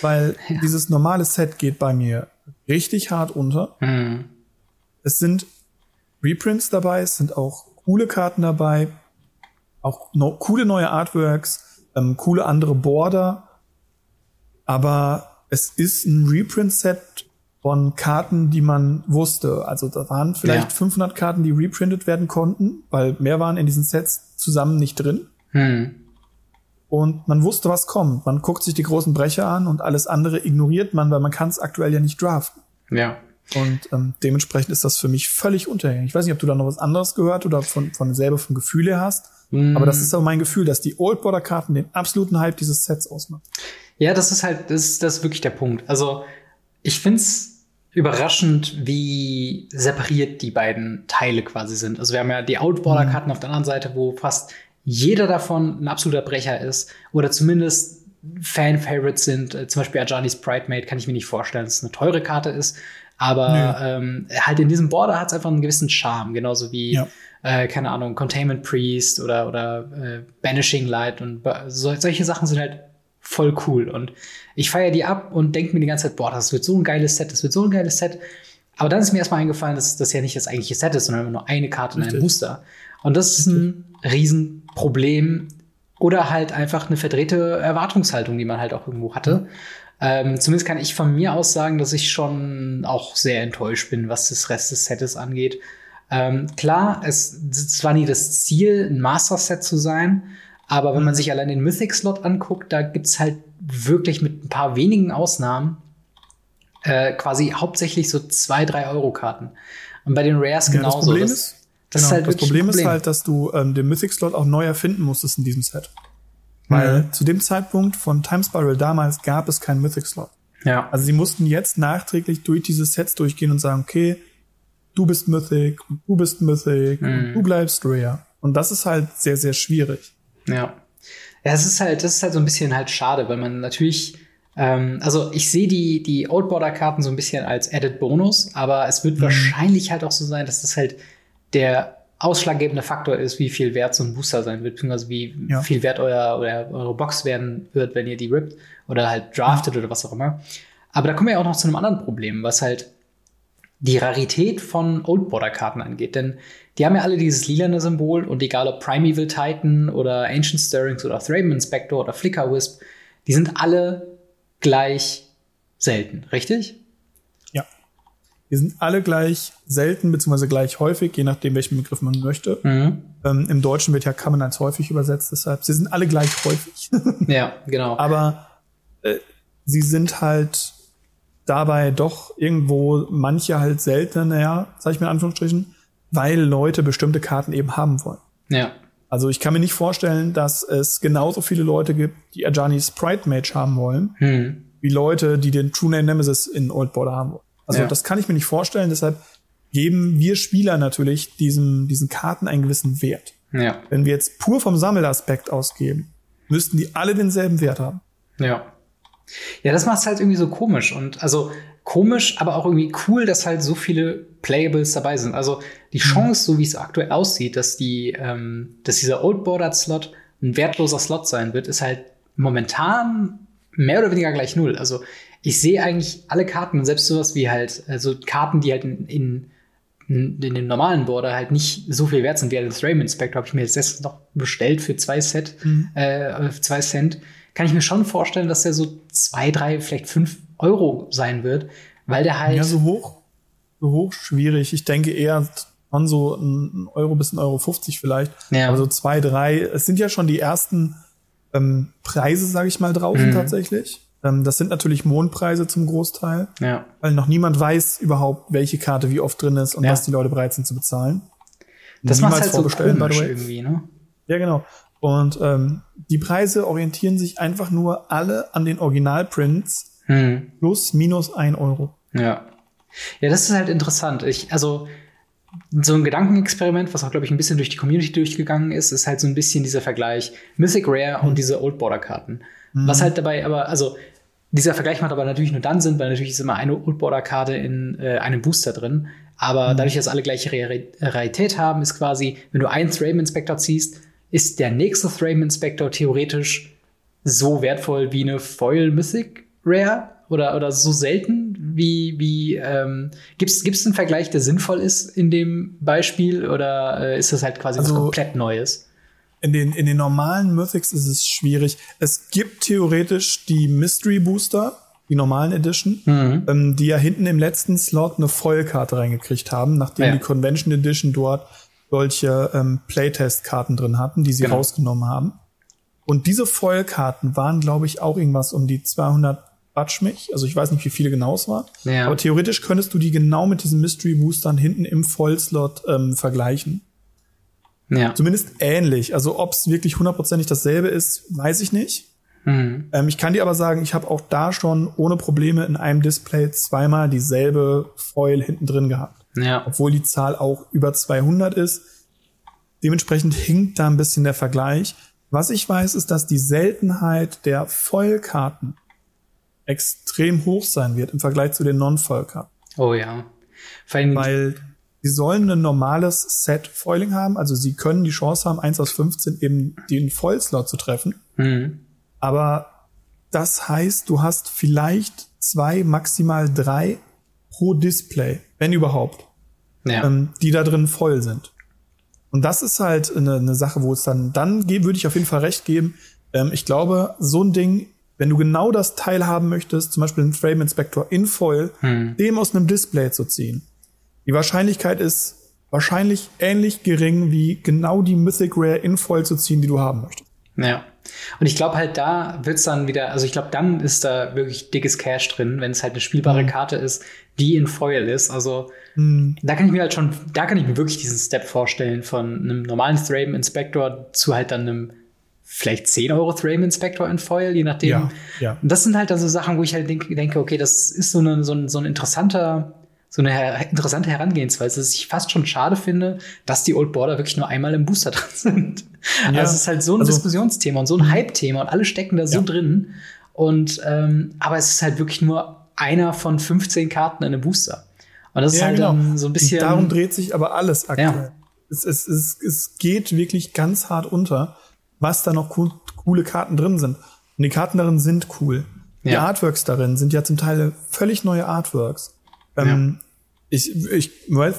Weil <laughs> ja. dieses normale Set geht bei mir richtig hart unter. Mhm. Es sind Reprints dabei, es sind auch coole Karten dabei, auch no coole neue Artworks, ähm, coole andere Border. Aber es ist ein Reprint-Set von Karten, die man wusste. Also da waren vielleicht ja. 500 Karten, die reprintet werden konnten, weil mehr waren in diesen Sets zusammen nicht drin. Hm. Und man wusste, was kommt. Man guckt sich die großen Brecher an und alles andere ignoriert man, weil man kann es aktuell ja nicht draften. Ja. Und ähm, dementsprechend ist das für mich völlig untergängig. Ich weiß nicht, ob du da noch was anderes gehört oder von, von selber vom Gefühl her hast. Mm. Aber das ist auch mein Gefühl, dass die Old Border Karten den absoluten Hype dieses Sets ausmachen. Ja, das ist halt, das ist, das ist wirklich der Punkt. Also, ich find's überraschend, wie separiert die beiden Teile quasi sind. Also wir haben ja die Outborder-Karten mm. auf der anderen Seite, wo fast jeder davon ein absoluter Brecher ist oder zumindest Fan-Favorites sind. Äh, zum Beispiel Ajani's Pridemate kann ich mir nicht vorstellen, dass es eine teure Karte ist. Aber ähm, halt in diesem Border hat es einfach einen gewissen Charme, genauso wie, ja. Äh, keine Ahnung, Containment Priest oder, oder äh, Banishing Light und so, solche Sachen sind halt voll cool. Und ich feiere die ab und denke mir die ganze Zeit, boah, das wird so ein geiles Set, das wird so ein geiles Set. Aber dann ist mir erstmal eingefallen, dass das ja nicht das eigentliche Set ist, sondern nur eine Karte in einem Booster. Und das ist ein Riesenproblem oder halt einfach eine verdrehte Erwartungshaltung, die man halt auch irgendwo hatte. Ähm, zumindest kann ich von mir aus sagen, dass ich schon auch sehr enttäuscht bin, was das Rest des Sets angeht. Ähm, klar, es, es war nie das Ziel, ein Master-Set zu sein, aber wenn man mhm. sich allein den Mythic-Slot anguckt, da gibt's halt wirklich mit ein paar wenigen Ausnahmen äh, quasi hauptsächlich so zwei, drei Euro-Karten. Und bei den Rares ja, genauso. Das Problem ist, das, genau, ist halt das Problem, Problem, ist halt, dass du ähm, den Mythic-Slot auch neu erfinden musstest in diesem Set. Weil mhm. zu dem Zeitpunkt von Time Spiral damals gab es keinen Mythic-Slot. Ja. Also sie mussten jetzt nachträglich durch diese Sets durchgehen und sagen, okay, du bist Mythic, und du bist Mythic, mhm. und du bleibst Rare. Und das ist halt sehr, sehr schwierig. Ja. Ja, es ist halt, das ist halt so ein bisschen halt schade, weil man natürlich, ähm, also ich sehe die, die Old Border Karten so ein bisschen als Added Bonus, aber es wird mhm. wahrscheinlich halt auch so sein, dass das halt der ausschlaggebende Faktor ist, wie viel wert so ein Booster sein wird, beziehungsweise wie ja. viel wert euer, oder eure Box werden wird, wenn ihr die rippt oder halt draftet ja. oder was auch immer. Aber da kommen wir ja auch noch zu einem anderen Problem, was halt die Rarität von Old Border Karten angeht. Denn die haben ja alle dieses lilane Symbol und egal ob Primeval Titan oder Ancient Stirrings oder Thraben Inspector oder Flicker Wisp, die sind alle gleich selten, richtig? Die sind alle gleich selten beziehungsweise gleich häufig, je nachdem, welchen Begriff man möchte. Mhm. Ähm, Im Deutschen wird ja Kammern als häufig übersetzt, deshalb sie sind alle gleich häufig. <laughs> ja, genau. Aber äh, sie sind halt dabei doch irgendwo manche halt seltener, ja, sag ich mir in Anführungsstrichen, weil Leute bestimmte Karten eben haben wollen. Ja. Also ich kann mir nicht vorstellen, dass es genauso viele Leute gibt, die Ajani's Pride Mage haben wollen, hm. wie Leute, die den True Name Nemesis in Old Border haben wollen. Also ja. das kann ich mir nicht vorstellen, deshalb geben wir Spieler natürlich diesen, diesen Karten einen gewissen Wert. Ja. Wenn wir jetzt pur vom Sammelaspekt ausgeben, müssten die alle denselben Wert haben. Ja. Ja, das macht es halt irgendwie so komisch und also komisch, aber auch irgendwie cool, dass halt so viele Playables dabei sind. Also die mhm. Chance, so wie es aktuell aussieht, dass die, ähm, dass dieser Old Border Slot ein wertloser Slot sein wird, ist halt momentan mehr oder weniger gleich null. Also ich sehe eigentlich alle Karten und selbst sowas wie halt, also Karten, die halt in, in, in, dem normalen Border halt nicht so viel wert sind wie das Raymond Spectre, habe ich mir jetzt noch bestellt für zwei Cent, mhm. äh, zwei Cent. Kann ich mir schon vorstellen, dass der so zwei, drei, vielleicht fünf Euro sein wird, weil der halt. Ja, so hoch. hoch schwierig. Ich denke eher von so ein Euro bis ein Euro 50 vielleicht. Ja. Also zwei, drei. Es sind ja schon die ersten ähm, Preise, sage ich mal, draußen Mhm. tatsächlich. Ähm, das sind natürlich Mondpreise zum Großteil, Ja. weil noch niemand weiß überhaupt, welche Karte wie oft drin ist und Ja. was die Leute bereit sind zu bezahlen. Das macht halt so komisch irgendwie, ne? Ja, genau. Und ähm, die Preise orientieren sich einfach nur alle an den Originalprints Hm. plus minus ein Euro. Ja. Ja, das ist halt interessant. Ich, also, so ein Gedankenexperiment, was auch, glaube ich, ein bisschen durch die Community durchgegangen ist, ist halt so ein bisschen dieser Vergleich Mythic Rare und diese Old Border Karten. Was halt dabei aber, also, dieser Vergleich macht aber natürlich nur dann Sinn, weil natürlich ist immer eine Old Border Karte in äh, einem Booster drin. Aber dadurch, dass alle gleiche Reali- Rarität haben, ist quasi, wenn du einen Thrame Inspector ziehst, ist der nächste Thrame Inspector theoretisch so wertvoll wie eine Foil Mythic Rare oder, oder so selten wie, wie ähm, gibt's gibt's einen Vergleich, der sinnvoll ist in dem Beispiel oder äh, ist das halt quasi was Also- komplett Neues? In den, in den normalen Mythics ist es schwierig. Es gibt theoretisch die Mystery Booster, die normalen Edition, Mhm. ähm, die ja hinten im letzten Slot eine Foil-Karte reingekriegt haben, nachdem Ja. die Convention Edition dort solche ähm, Playtest-Karten drin hatten, die sie Genau. rausgenommen haben. Und diese Foil-Karten waren, glaube ich, auch irgendwas um die 200 Batschmich. Also ich weiß nicht, wie viele genau es war. Ja. Aber theoretisch könntest du die genau mit diesen Mystery Boostern hinten im Vollslot ähm, vergleichen. Ja. Zumindest ähnlich. Also ob es wirklich hundertprozentig dasselbe ist, weiß ich nicht. Mhm. Ähm, ich kann dir aber sagen, ich habe auch da schon ohne Probleme in einem Display zweimal dieselbe Foil hinten drin gehabt. Ja. Obwohl die Zahl auch über 200 ist. Dementsprechend hinkt da ein bisschen der Vergleich. Was ich weiß, ist, dass die Seltenheit der Foil-Karten extrem hoch sein wird im Vergleich zu den Non-Foil-Karten. Oh ja. Weil sie sollen ein normales Set Foiling haben, also sie können die Chance haben, 1 aus 15 eben den Foil-Slot zu treffen. mhm. Aber das heißt, du hast vielleicht zwei, maximal drei pro Display, wenn überhaupt, ja. ähm, die da drin voll sind. Und das ist halt eine, eine Sache, wo es dann, dann würde ich auf jeden Fall recht geben. Ähm, ich glaube, so ein Ding, wenn du genau das Teil haben möchtest, zum Beispiel einen Frame Inspector in Foil, Hm. dem aus einem Display zu ziehen, die Wahrscheinlichkeit ist wahrscheinlich ähnlich gering wie genau die Mythic Rare in Foil zu ziehen, die du haben möchtest. Ja. Und ich glaube halt, da wird's dann wieder, also ich glaube, dann ist da wirklich dickes Cash drin, wenn es halt eine spielbare Mhm. Karte ist, die in Foil ist. Also Hm. da kann ich mir halt schon, da kann ich mir wirklich diesen Step vorstellen von einem normalen Thrame Inspector zu halt dann einem vielleicht 10 Euro Thrame Inspector in Foil, je nachdem. Ja, ja. Und das sind halt dann so Sachen, wo ich halt denke, denke okay, das ist so, eine, so, ein, so ein interessanter, so eine her interessante Herangehensweise, dass ich fast schon schade finde, dass die Old Border wirklich nur einmal im Booster <laughs> drin sind. Ja, also es ist halt so ein also- Diskussionsthema und so ein Hype-Thema und alle stecken da so Ja. drin. Und ähm, aber es ist halt wirklich nur einer von 15 Karten in einem Booster. Und das ist halt dann so ein bisschen. Darum dreht sich aber alles aktuell. Ja. Es, es, es, es geht wirklich ganz hart unter, was da noch cool, coole Karten drin sind. Und die Karten darin sind cool. Die Ja. Artworks darin sind ja zum Teil völlig neue Artworks. Ähm, Ich, ich weiß,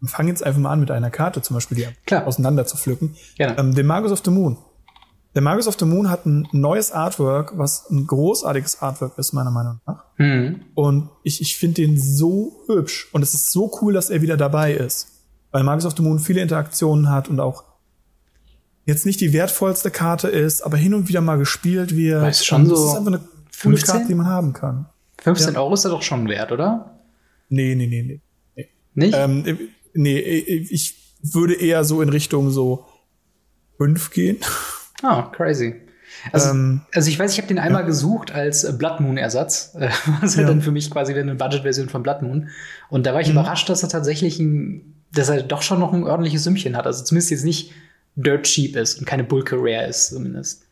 wir fangen jetzt einfach mal an mit einer Karte, zum Beispiel die Klar. auseinander zu pflücken. Gerne. Ähm, den Magus of the Moon. Der Magus of the Moon hat ein neues Artwork, was ein großartiges Artwork ist, meiner Meinung nach. Hm. Und ich, ich finde den so hübsch. Und es ist so cool, dass er wieder dabei ist. Weil Magus of the Moon viele Interaktionen hat und auch jetzt nicht die wertvollste Karte ist, aber hin und wieder mal gespielt wird. Aber ist schon so ist einfach eine coole 15? Karte, die man haben kann. 15 Euro ist da doch schon wert, oder? Nee, nee, nee, nee. Nicht? Ähm, nee, ich würde eher so in Richtung so fünf gehen. Ah, crazy. Also, Ähm, also ich weiß, ich habe den einmal gesucht als äh, Blood Moon Ersatz, äh, <laughs> was halt Ja. dann für mich quasi eine Budget-Version von Blood Moon. Und da war Mhm. ich überrascht, dass er tatsächlich ein, dass er doch schon noch ein ordentliches Sümmchen hat. Also zumindest jetzt nicht dirt cheap ist und keine Bulke rare ist zumindest.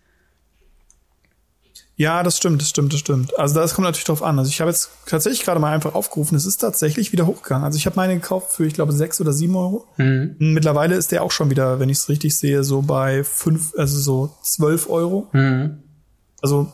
Ja, das stimmt, das stimmt, das stimmt. Also das kommt natürlich drauf an. Also ich habe jetzt tatsächlich gerade mal einfach aufgerufen. Es ist tatsächlich wieder hochgegangen. Also ich habe meine gekauft für, ich glaube, sechs oder sieben Euro. Mhm. Mittlerweile ist der auch schon wieder, wenn ich es richtig sehe, so bei fünf, also so zwölf Euro. Mhm. Also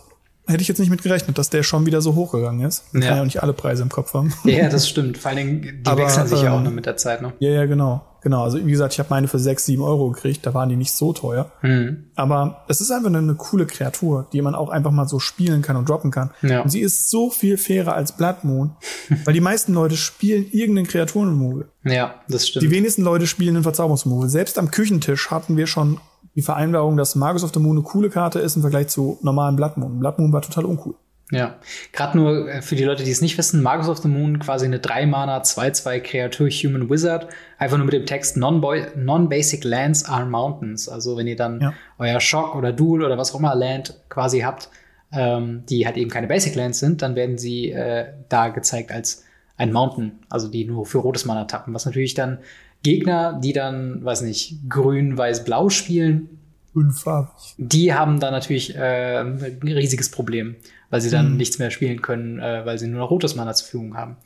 hätte ich jetzt nicht mit gerechnet, dass der schon wieder so hochgegangen ist. Ja. kann ja auch nicht alle Preise im Kopf haben. Ja, das stimmt. Vor allen Dingen, die Aber, wechseln sich ja auch ähm, noch mit der Zeit, ne? Ja, ja, genau. Genau. Also wie gesagt, ich habe meine für 6, 7 Euro gekriegt, da waren die nicht so teuer. Hm. Aber es ist einfach eine, eine coole Kreatur, die man auch einfach mal so spielen kann und droppen kann. Ja. Und sie ist so viel fairer als Blood Moon, <laughs> weil die meisten Leute spielen irgendeinen Kreaturen-Removal. Ja, das stimmt. Die wenigsten Leute spielen einen Verzauberungsremoval. Selbst am Küchentisch hatten wir schon die Vereinbarung, dass Magus of the Moon eine coole Karte ist im Vergleich zu normalen Blood Moon. Blood Moon war total uncool. Ja, gerade nur äh, für die Leute, die es nicht wissen, Magus of the Moon quasi eine 3-Mana 2-2 Kreatur Human Wizard, einfach nur mit dem Text Non-Basic Lands are Mountains. Also wenn ihr dann Ja. euer Shock oder Duel oder was auch immer Land quasi habt, ähm, die halt eben keine Basic Lands sind, dann werden sie äh, da gezeigt als ein Mountain, also die nur für rotes Mana tappen, was natürlich dann Gegner, die dann, weiß nicht, grün, weiß, blau spielen, Fünffarbig. die haben da natürlich äh, ein riesiges Problem, weil sie dann Mhm. nichts mehr spielen können, äh, weil sie nur noch rotes Mana zur Verfügung haben.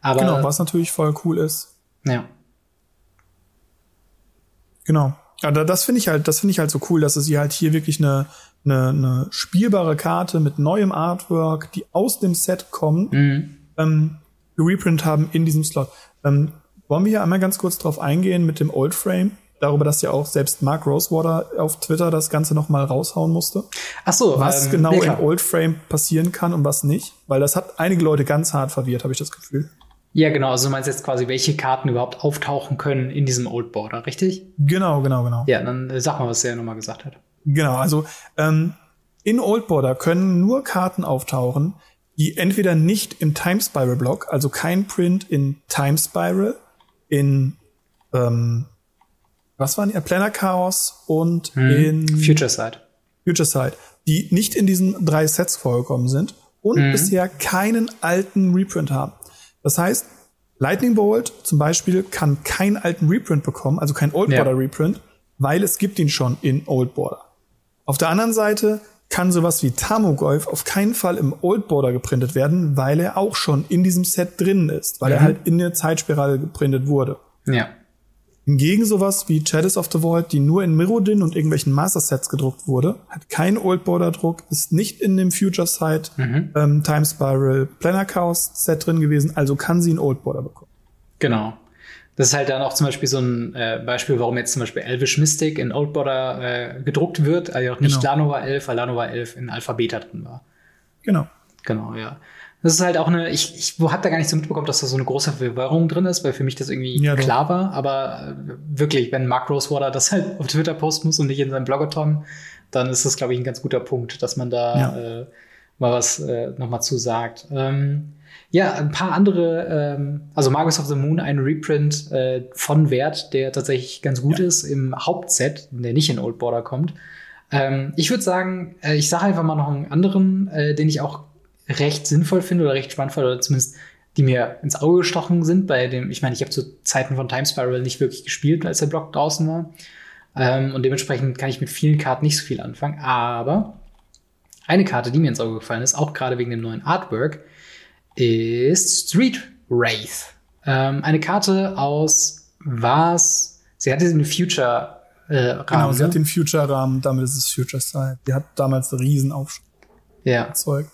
Aber Genau, was natürlich voll cool ist. ja, Genau. Ja, da- das finde ich halt, das finde ich halt so cool, dass es hier halt hier wirklich eine, eine, eine spielbare Karte mit neuem Artwork, die aus dem Set kommt, mhm. ähm, gereprint haben in diesem Slot. Ähm, wollen wir hier einmal ganz kurz drauf eingehen mit dem Old Frame? Darüber, dass ja auch selbst Mark Rosewater auf Twitter das Ganze noch mal raushauen musste. Ach so, Was ähm, genau nee, im. Old Frame passieren kann und was nicht. Weil das hat einige Leute ganz hart verwirrt, habe ich das Gefühl. Ja, genau. Also du meinst jetzt quasi, welche Karten überhaupt auftauchen können in diesem Old Border, richtig? Genau, genau, genau. Ja, dann äh, sag mal, was der nochmal gesagt hat. Genau, also ähm, in Old Border können nur Karten auftauchen, die entweder nicht im Time Spiral Block, also kein Print in Time Spiral, in ähm, was waren die? Planar Chaos und in Future Side. Future Side, die nicht in diesen drei Sets vorgekommen sind und bisher keinen alten Reprint haben. Das heißt, Lightning Bolt zum Beispiel kann keinen alten Reprint bekommen, also kein Old Ja. Border Reprint, weil es gibt ihn schon in Old Border. Auf der anderen Seite kann sowas wie Tamogolf auf keinen Fall im Old Border geprintet werden, weil er auch schon in diesem Set drin ist, weil er Mhm. halt in der Zeitspirale geprintet wurde. Ja. Hingegen sowas wie Chalice of the Void, die nur in Mirrodin und irgendwelchen Master-Sets gedruckt wurde, hat keinen Old Border Druck, ist nicht in dem Future Side ähm, Time Spiral Planar Chaos Set drin gewesen, also kann sie einen Old Border bekommen. Genau. Das ist halt dann auch zum Beispiel so ein äh, Beispiel, warum jetzt zum Beispiel Elvish Mystic in Old Border äh, gedruckt wird, also auch nicht Genau. Lanova 11, weil Lanova 11 in Alpha Beta drin war. Genau. Genau, ja. Das ist halt auch eine, ich, ich hab da gar nicht so mitbekommen, dass da so eine große Verwirrung drin ist, weil für mich das irgendwie Ja, klar war. Aber äh, wirklich, wenn Mark Rosewater das halt auf Twitter posten muss und nicht in seinem Bloggerton, dann ist das, glaube ich, ein ganz guter Punkt, dass man da Ja. äh, mal was äh, nochmal zu sagt. Ähm, ja, ein paar andere, ähm, also Magus of the Moon, ein Reprint äh, von Wert, der tatsächlich ganz gut ist im Hauptset, der nicht in Old Border kommt. Ähm, ich würde sagen, äh, ich sage einfach mal noch einen anderen, äh, den ich auch recht sinnvoll finde oder recht spannend finde, oder zumindest die mir ins Auge gestochen sind, bei dem, ich meine, ich habe zu Zeiten von Time Spiral nicht wirklich gespielt, als der Block draußen war. Ähm, und dementsprechend kann ich mit vielen Karten nicht so viel anfangen. Aber eine Karte, die mir ins Auge gefallen ist, auch gerade wegen dem neuen Artwork, ist Street Wraith. Ähm, eine Karte aus was? Sie hatte den Future äh, Rahmen. Genau, sie ne? hat den Future-Rahmen, damit ist es Future Side. Die hat damals einen riesen Aufschlag ja. erzeugt.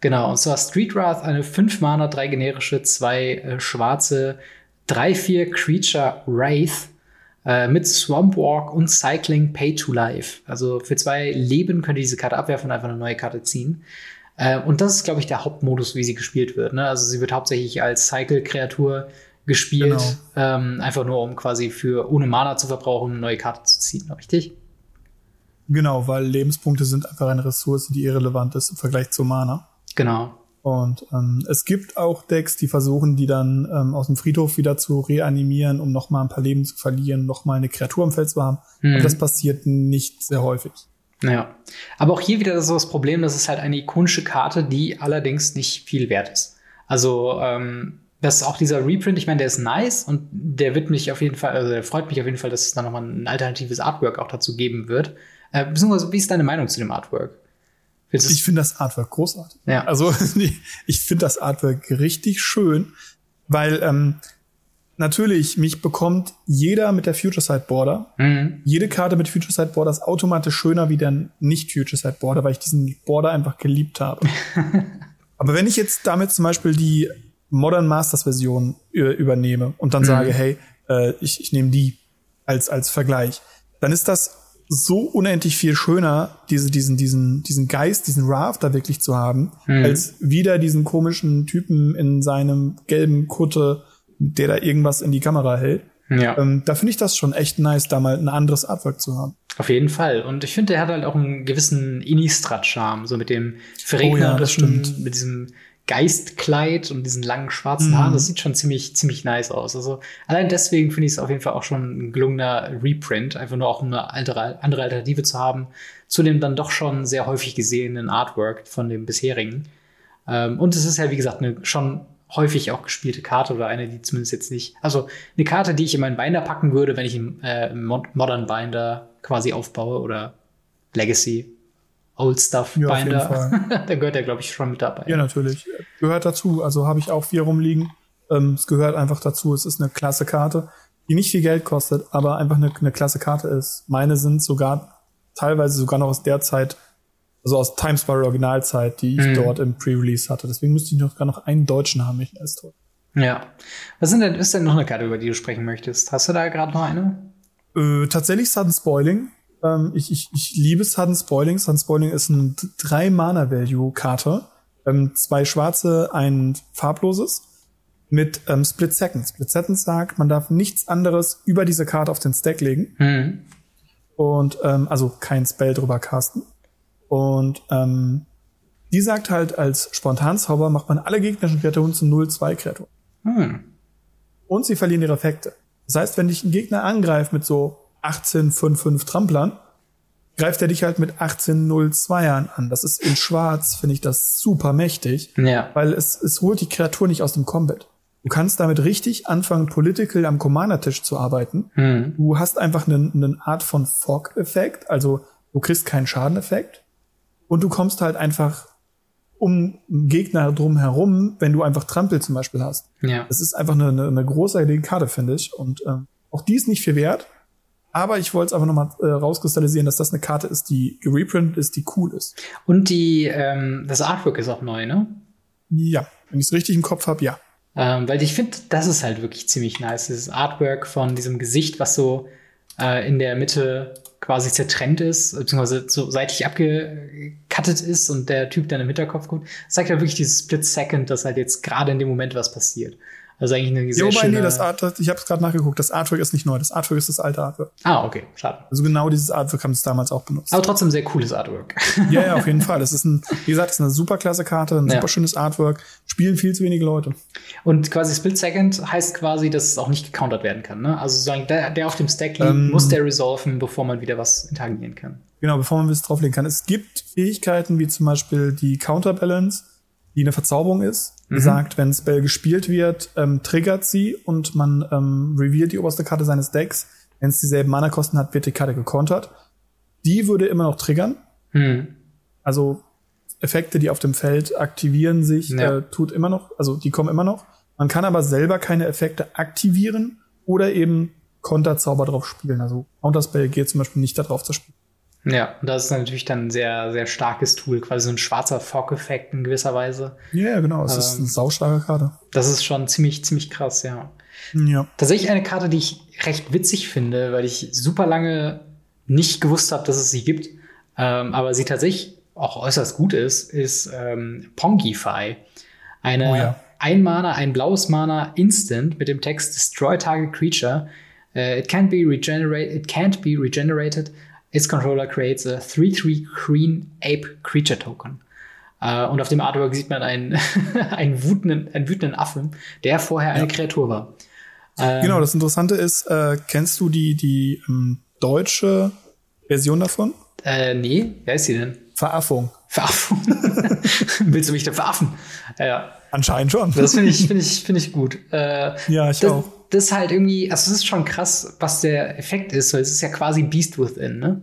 Genau, und zwar Street Wrath, eine 5 Mana, 3 generische, 2 äh, schwarze, 3-4 Creature Wraith äh, mit Swamp Walk und Cycling Pay to Life. Also für zwei Leben könnt ihr diese Karte abwerfen und einfach eine neue Karte ziehen. Äh, und das ist, glaube ich, der Hauptmodus, wie sie gespielt wird. Ne? Also sie wird hauptsächlich als Cycle-Kreatur gespielt, Genau. ähm, einfach nur um quasi für ohne Mana zu verbrauchen, eine neue Karte zu ziehen, richtig? Genau, weil Lebenspunkte sind einfach eine Ressource, die irrelevant ist im Vergleich zu Mana. Genau. Und ähm, es gibt auch Decks, die versuchen, die dann ähm, aus dem Friedhof wieder zu reanimieren, um noch mal ein paar Leben zu verlieren, noch mal eine Kreatur im Feld zu haben. Mhm. Aber das passiert nicht sehr häufig. Ja. Aber auch hier wieder so das Problem, das ist halt eine ikonische Karte, die allerdings nicht viel wert ist. Also, ähm, das ist auch dieser Reprint, ich meine, der ist nice und der wird mich auf jeden Fall, also der freut mich auf jeden Fall, dass es da nochmal ein alternatives Artwork auch dazu geben wird. Äh, beziehungsweise, wie ist deine Meinung zu dem Artwork? Findest Ich finde das Artwork großartig. Ja. Also <laughs> ich finde das Artwork richtig schön, weil ähm, natürlich, mich bekommt jeder mit der Future Side Border. Mhm. Jede Karte mit Future Side Border ist automatisch schöner wie der nicht Future Side Border, weil ich diesen Border einfach geliebt habe. <laughs> Aber wenn ich jetzt damit zum Beispiel die Modern Masters Version übernehme und dann mhm. sage, hey, äh, ich, ich nehme die als, als Vergleich, dann ist das so unendlich viel schöner, diese, diesen, diesen, diesen Geist, diesen Rafter wirklich zu haben, mhm. als wieder diesen komischen Typen in seinem gelben Kutte, der da irgendwas in die Kamera hält. Ja. Ähm, da finde ich das schon echt nice, da mal ein anderes Artwork zu haben. Auf jeden Fall. Und ich finde, der hat halt auch einen gewissen Innistrad-Charme, so mit dem verregnerischen, oh ja, mit diesem Geistkleid und diesen langen schwarzen Mhm. Haaren. Das sieht schon ziemlich, ziemlich nice aus. Also allein deswegen finde ich es auf jeden Fall auch schon ein gelungener Reprint, einfach nur auch eine andere, andere Alternative zu haben zu dem dann doch schon sehr häufig gesehenen Artwork von dem bisherigen. Ähm, und es ist ja, wie gesagt, eine schon häufig auch gespielte Karte oder eine, die zumindest jetzt nicht, also eine Karte, die ich in meinen Binder packen würde, wenn ich einen äh, Mod Modern Binder quasi aufbaue oder Legacy, Old Stuff Ja, Binder, <laughs> dann gehört der, glaube ich, schon mit dabei. Ja, natürlich. Gehört dazu. Also habe ich auch vier rumliegen. Ähm, es gehört einfach dazu. Es ist eine klasse Karte, die nicht viel Geld kostet, aber einfach eine, eine klasse Karte ist. Meine sind sogar teilweise sogar noch aus der Zeit, also aus Times Square Originalzeit, die ich Mhm. dort im Pre-Release hatte. Deswegen müsste ich noch gar noch einen Deutschen haben, ich alles täusche. Ja. Was denn, ist denn noch eine Karte, über die du sprechen möchtest? Hast du da gerade noch eine? Äh, tatsächlich Sudden Spoiling. Ähm, ich, ich, ich liebe Sudden Spoiling. Sudden Spoiling ist eine 3 Mana Value Karte. Ähm, zwei schwarze, ein farbloses. Mit ähm, Split Second. Split Second sagt, man darf nichts anderes über diese Karte auf den Stack legen. Hm. Und ähm, also kein Spell drüber casten. Und ähm, die sagt halt, als Spontanzauber macht man alle gegnerischen Kreaturen zu 0-2 Kreaturen. Hm. Und sie verlieren ihre Effekte. Das heißt, wenn dich ein Gegner angreift mit so 18-5-5 Tramplern, greift er dich halt mit 18-0-2ern an. Das ist in Schwarz, finde ich das super mächtig, Ja. weil es, es holt die Kreatur nicht aus dem Combat. Du kannst damit richtig anfangen, political am Commander-Tisch zu arbeiten. Hm. Du hast einfach eine, eine Art von Fog-Effekt, also du kriegst keinen Schadeneffekt und du kommst halt einfach um Gegner drum herum, wenn du einfach Trampel zum Beispiel hast. Ja. Es ist einfach eine, eine, eine großartige Karte, finde ich. Und ähm, auch die ist nicht viel wert. Aber ich wollte es einfach nochmal äh, rauskristallisieren, dass das eine Karte ist, die gereprintet ist, die cool ist. Und die, ähm, das Artwork ist auch neu, ne? Ja, wenn ich es richtig im Kopf habe, ja. Ähm, weil ich finde, das ist halt wirklich ziemlich nice. Dieses Artwork von diesem Gesicht, was so äh, in der Mitte quasi zertrennt ist, beziehungsweise so seitlich abgekattet ist und der Typ dann im Hinterkopf kommt, das zeigt ja wirklich dieses Split Second, dass halt jetzt gerade in dem Moment was passiert. Also eigentlich eine sehr wobei, schöne... nee, das Art, ich habe es gerade nachgeguckt, das Artwork ist nicht neu, das Artwork ist das alte Artwork. ah, okay, schade. Also genau dieses Artwork haben sie damals auch benutzt. Aber trotzdem sehr cooles Artwork. <laughs> ja, ja, auf jeden <laughs> Fall. Das ist ein, wie gesagt, das ist eine super klasse Karte, ein Ja. super schönes Artwork. Spielen viel zu wenige Leute. Und quasi Split Second heißt quasi, dass es auch nicht gecountert werden kann. Ne? Also sozusagen der, der auf dem Stack liegt, Ähm. muss der resolven, bevor man wieder was interagieren kann. Genau, bevor man was drauflegen kann. Es gibt Fähigkeiten wie zum Beispiel die Counterbalance, die eine Verzauberung ist. Die sagt, wenn Spell gespielt wird, ähm, triggert sie und man ähm, revealt die oberste Karte seines Decks. Wenn es dieselben Mana-Kosten hat, wird die Karte gekontert. Die würde immer noch triggern. Hm. Also Effekte, die auf dem Feld aktivieren sich, Ja. äh, tut immer noch, also die kommen immer noch. Man kann aber selber keine Effekte aktivieren oder eben Konterzauber drauf spielen. Also Counterspell geht zum Beispiel nicht darauf zu spielen. Ja, und das ist natürlich dann ein sehr, sehr starkes Tool, quasi so ein schwarzer Fog-Effekt in gewisser Weise. Ja, ja, genau. Es ist Ähm. eine saustarke Karte. Das ist schon ziemlich, ziemlich krass, ja. Ja. Tatsächlich eine Karte, die ich recht witzig finde, weil ich super lange nicht gewusst habe, dass es sie gibt. Ähm, aber sie tatsächlich auch äußerst gut ist, ist ähm, Pongify. Eine Oh ja. ein Mana, ein blaues Mana Instant mit dem Text Destroy Target Creature. Uh, it can't be regenerated. It can't be regenerated. Its controller creates a 3-3 Green Ape Creature Token. Äh, und auf dem Artwork sieht man einen, <laughs> einen, wütenden, einen wütenden Affen, der vorher eine Kreatur war. Ähm, Genau, das Interessante ist, äh, kennst du die, die ähm, deutsche Version davon? Äh, nee, wer ist sie denn? Veraffung. Veraffen. <laughs> Willst du mich denn veraffen? Ja, Anscheinend schon. das finde ich, finde ich, finde ich gut. Äh, Ja, ich das, auch. Das ist halt irgendwie, also es ist schon krass, was der Effekt ist, weil es ist ja quasi Beast Within, ne?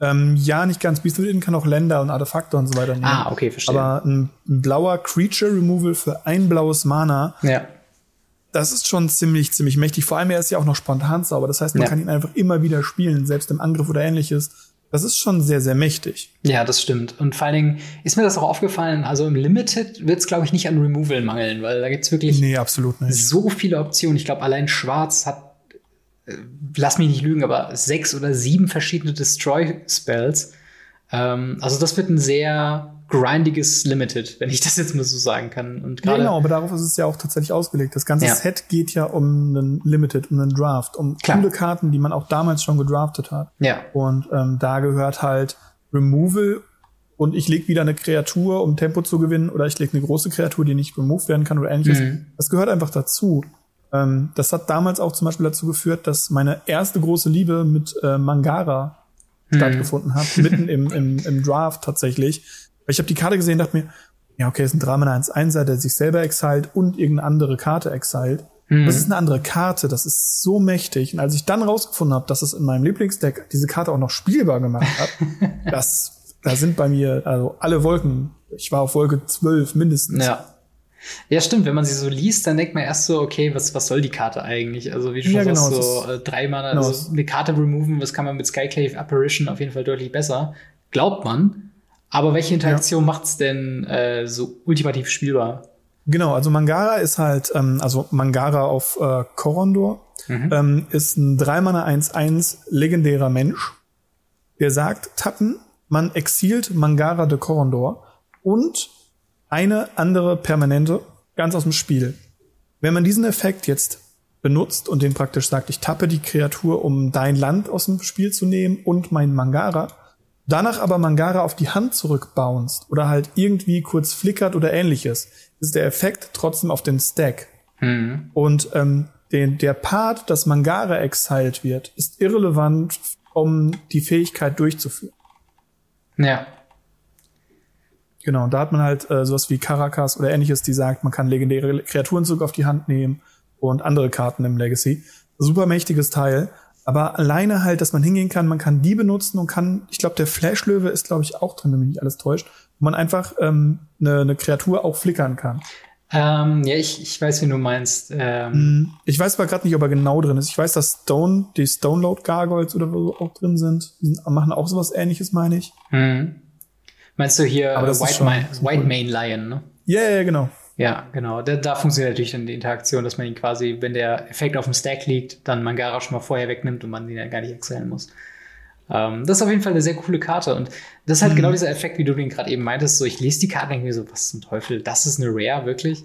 Ähm, ja, nicht ganz. Beast Within kann auch Länder und Artefakte und so weiter nehmen. Ah, okay, verstehe. Aber ein, ein blauer Creature Removal für ein blaues Mana, ja. das ist schon ziemlich, ziemlich mächtig. Vor allem, er ist ja auch noch spontan sauber. Das heißt, man ja. kann ihn einfach immer wieder spielen, selbst im Angriff oder ähnliches. Das ist schon sehr, sehr mächtig. Ja, das stimmt. Und vor allen Dingen ist mir das auch aufgefallen, also im Limited wird es, glaube ich, nicht an Removal mangeln, weil da gibt es wirklich nee, absolut nicht. so viele Optionen. Ich glaube, allein Schwarz hat, äh, lass mich nicht lügen, aber sechs oder sieben verschiedene Destroy-Spells. Ähm, also das wird ein sehr grindiges Limited, wenn ich das jetzt mal so sagen kann. Und ja, genau, aber darauf ist es ja auch tatsächlich ausgelegt. Das ganze ja. Set geht ja um einen Limited, um einen Draft, um Klar. coole Karten, die man auch damals schon gedraftet hat. Ja. Und ähm, da gehört halt Removal und ich lege wieder eine Kreatur, um Tempo zu gewinnen, oder ich lege eine große Kreatur, die nicht removed werden kann oder ähnliches. Mhm. Das gehört einfach dazu. Ähm, das hat damals auch zum Beispiel dazu geführt, dass meine erste große Liebe mit äh, Mangara mhm. stattgefunden hat, mitten im, im, im Draft tatsächlich weil ich habe die Karte gesehen und dachte mir, ja, okay, es ist ein Drama 1 1 der sich selber exiled und irgendeine andere Karte exiled. Mhm. Das ist eine andere Karte, das ist so mächtig. Und als ich dann rausgefunden habe, dass es in meinem Lieblingsdeck diese Karte auch noch spielbar gemacht hat, <laughs> das, da sind bei mir also alle Wolken. Ich war auf Wolke 12 mindestens. Ja. Ja, stimmt. Wenn man sie so liest, dann denkt man erst so, okay, was, was soll die Karte eigentlich? Also, wie du schon ja, genau, sagst, so äh, drei Mana, genau. also eine Karte removen, was kann man mit Skyclave Apparition auf jeden Fall deutlich besser. Glaubt man. Aber welche Interaktion ja. macht's denn äh, so ultimativ spielbar? Genau, also Mangara ist halt, ähm, also Mangara auf äh, Korondor mhm. ähm, ist ein 3-Mana 1-1 legendärer Mensch, der sagt, tappen, man exilt Mangara de Korondor und eine andere Permanente ganz aus dem Spiel. Wenn man diesen Effekt jetzt benutzt und den praktisch sagt, ich tappe die Kreatur, um dein Land aus dem Spiel zu nehmen und mein Mangara, danach aber Mangara auf die Hand zurückbounced oder halt irgendwie kurz flickert oder ähnliches, ist der Effekt trotzdem auf den Stack. Mhm. Und ähm, den, der Part, dass Mangara exiled wird, ist irrelevant, um die Fähigkeit durchzuführen. Ja. Genau, und da hat man halt äh, sowas wie Caracas oder ähnliches, die sagt, man kann legendäre Kreaturen zurück auf die Hand nehmen und andere Karten im Legacy. Super mächtiges Teil. Aber alleine halt, dass man hingehen kann, man kann die benutzen und kann, ich glaube, der Flashlöwe ist, glaube ich, auch drin, wenn mich nicht alles täuscht, wo man einfach ähm, eine, eine Kreatur auch flickern kann. Ähm, ja, ich, ich weiß, wie du meinst. Ähm mhm. ich weiß aber gerade nicht, ob er genau drin ist. Ich weiß, dass Stone, die Stone Load Gargoyles oder so auch drin sind. Die machen auch sowas ähnliches, meine ich. Mhm. Meinst du hier White, White Main Lion, ne? Ja, yeah, yeah, genau. Ja, genau. Da, da, funktioniert natürlich dann die Interaktion, dass man ihn quasi, wenn der Effekt auf dem Stack liegt, dann Mangara schon mal vorher wegnimmt und man ihn dann gar nicht exilieren muss. Ähm, das ist auf jeden Fall eine sehr coole Karte. Und das ist halt mhm. genau dieser Effekt, wie du den gerade eben meintest. So, ich lese die Karte und denke mir so, was zum Teufel, das ist eine Rare, wirklich.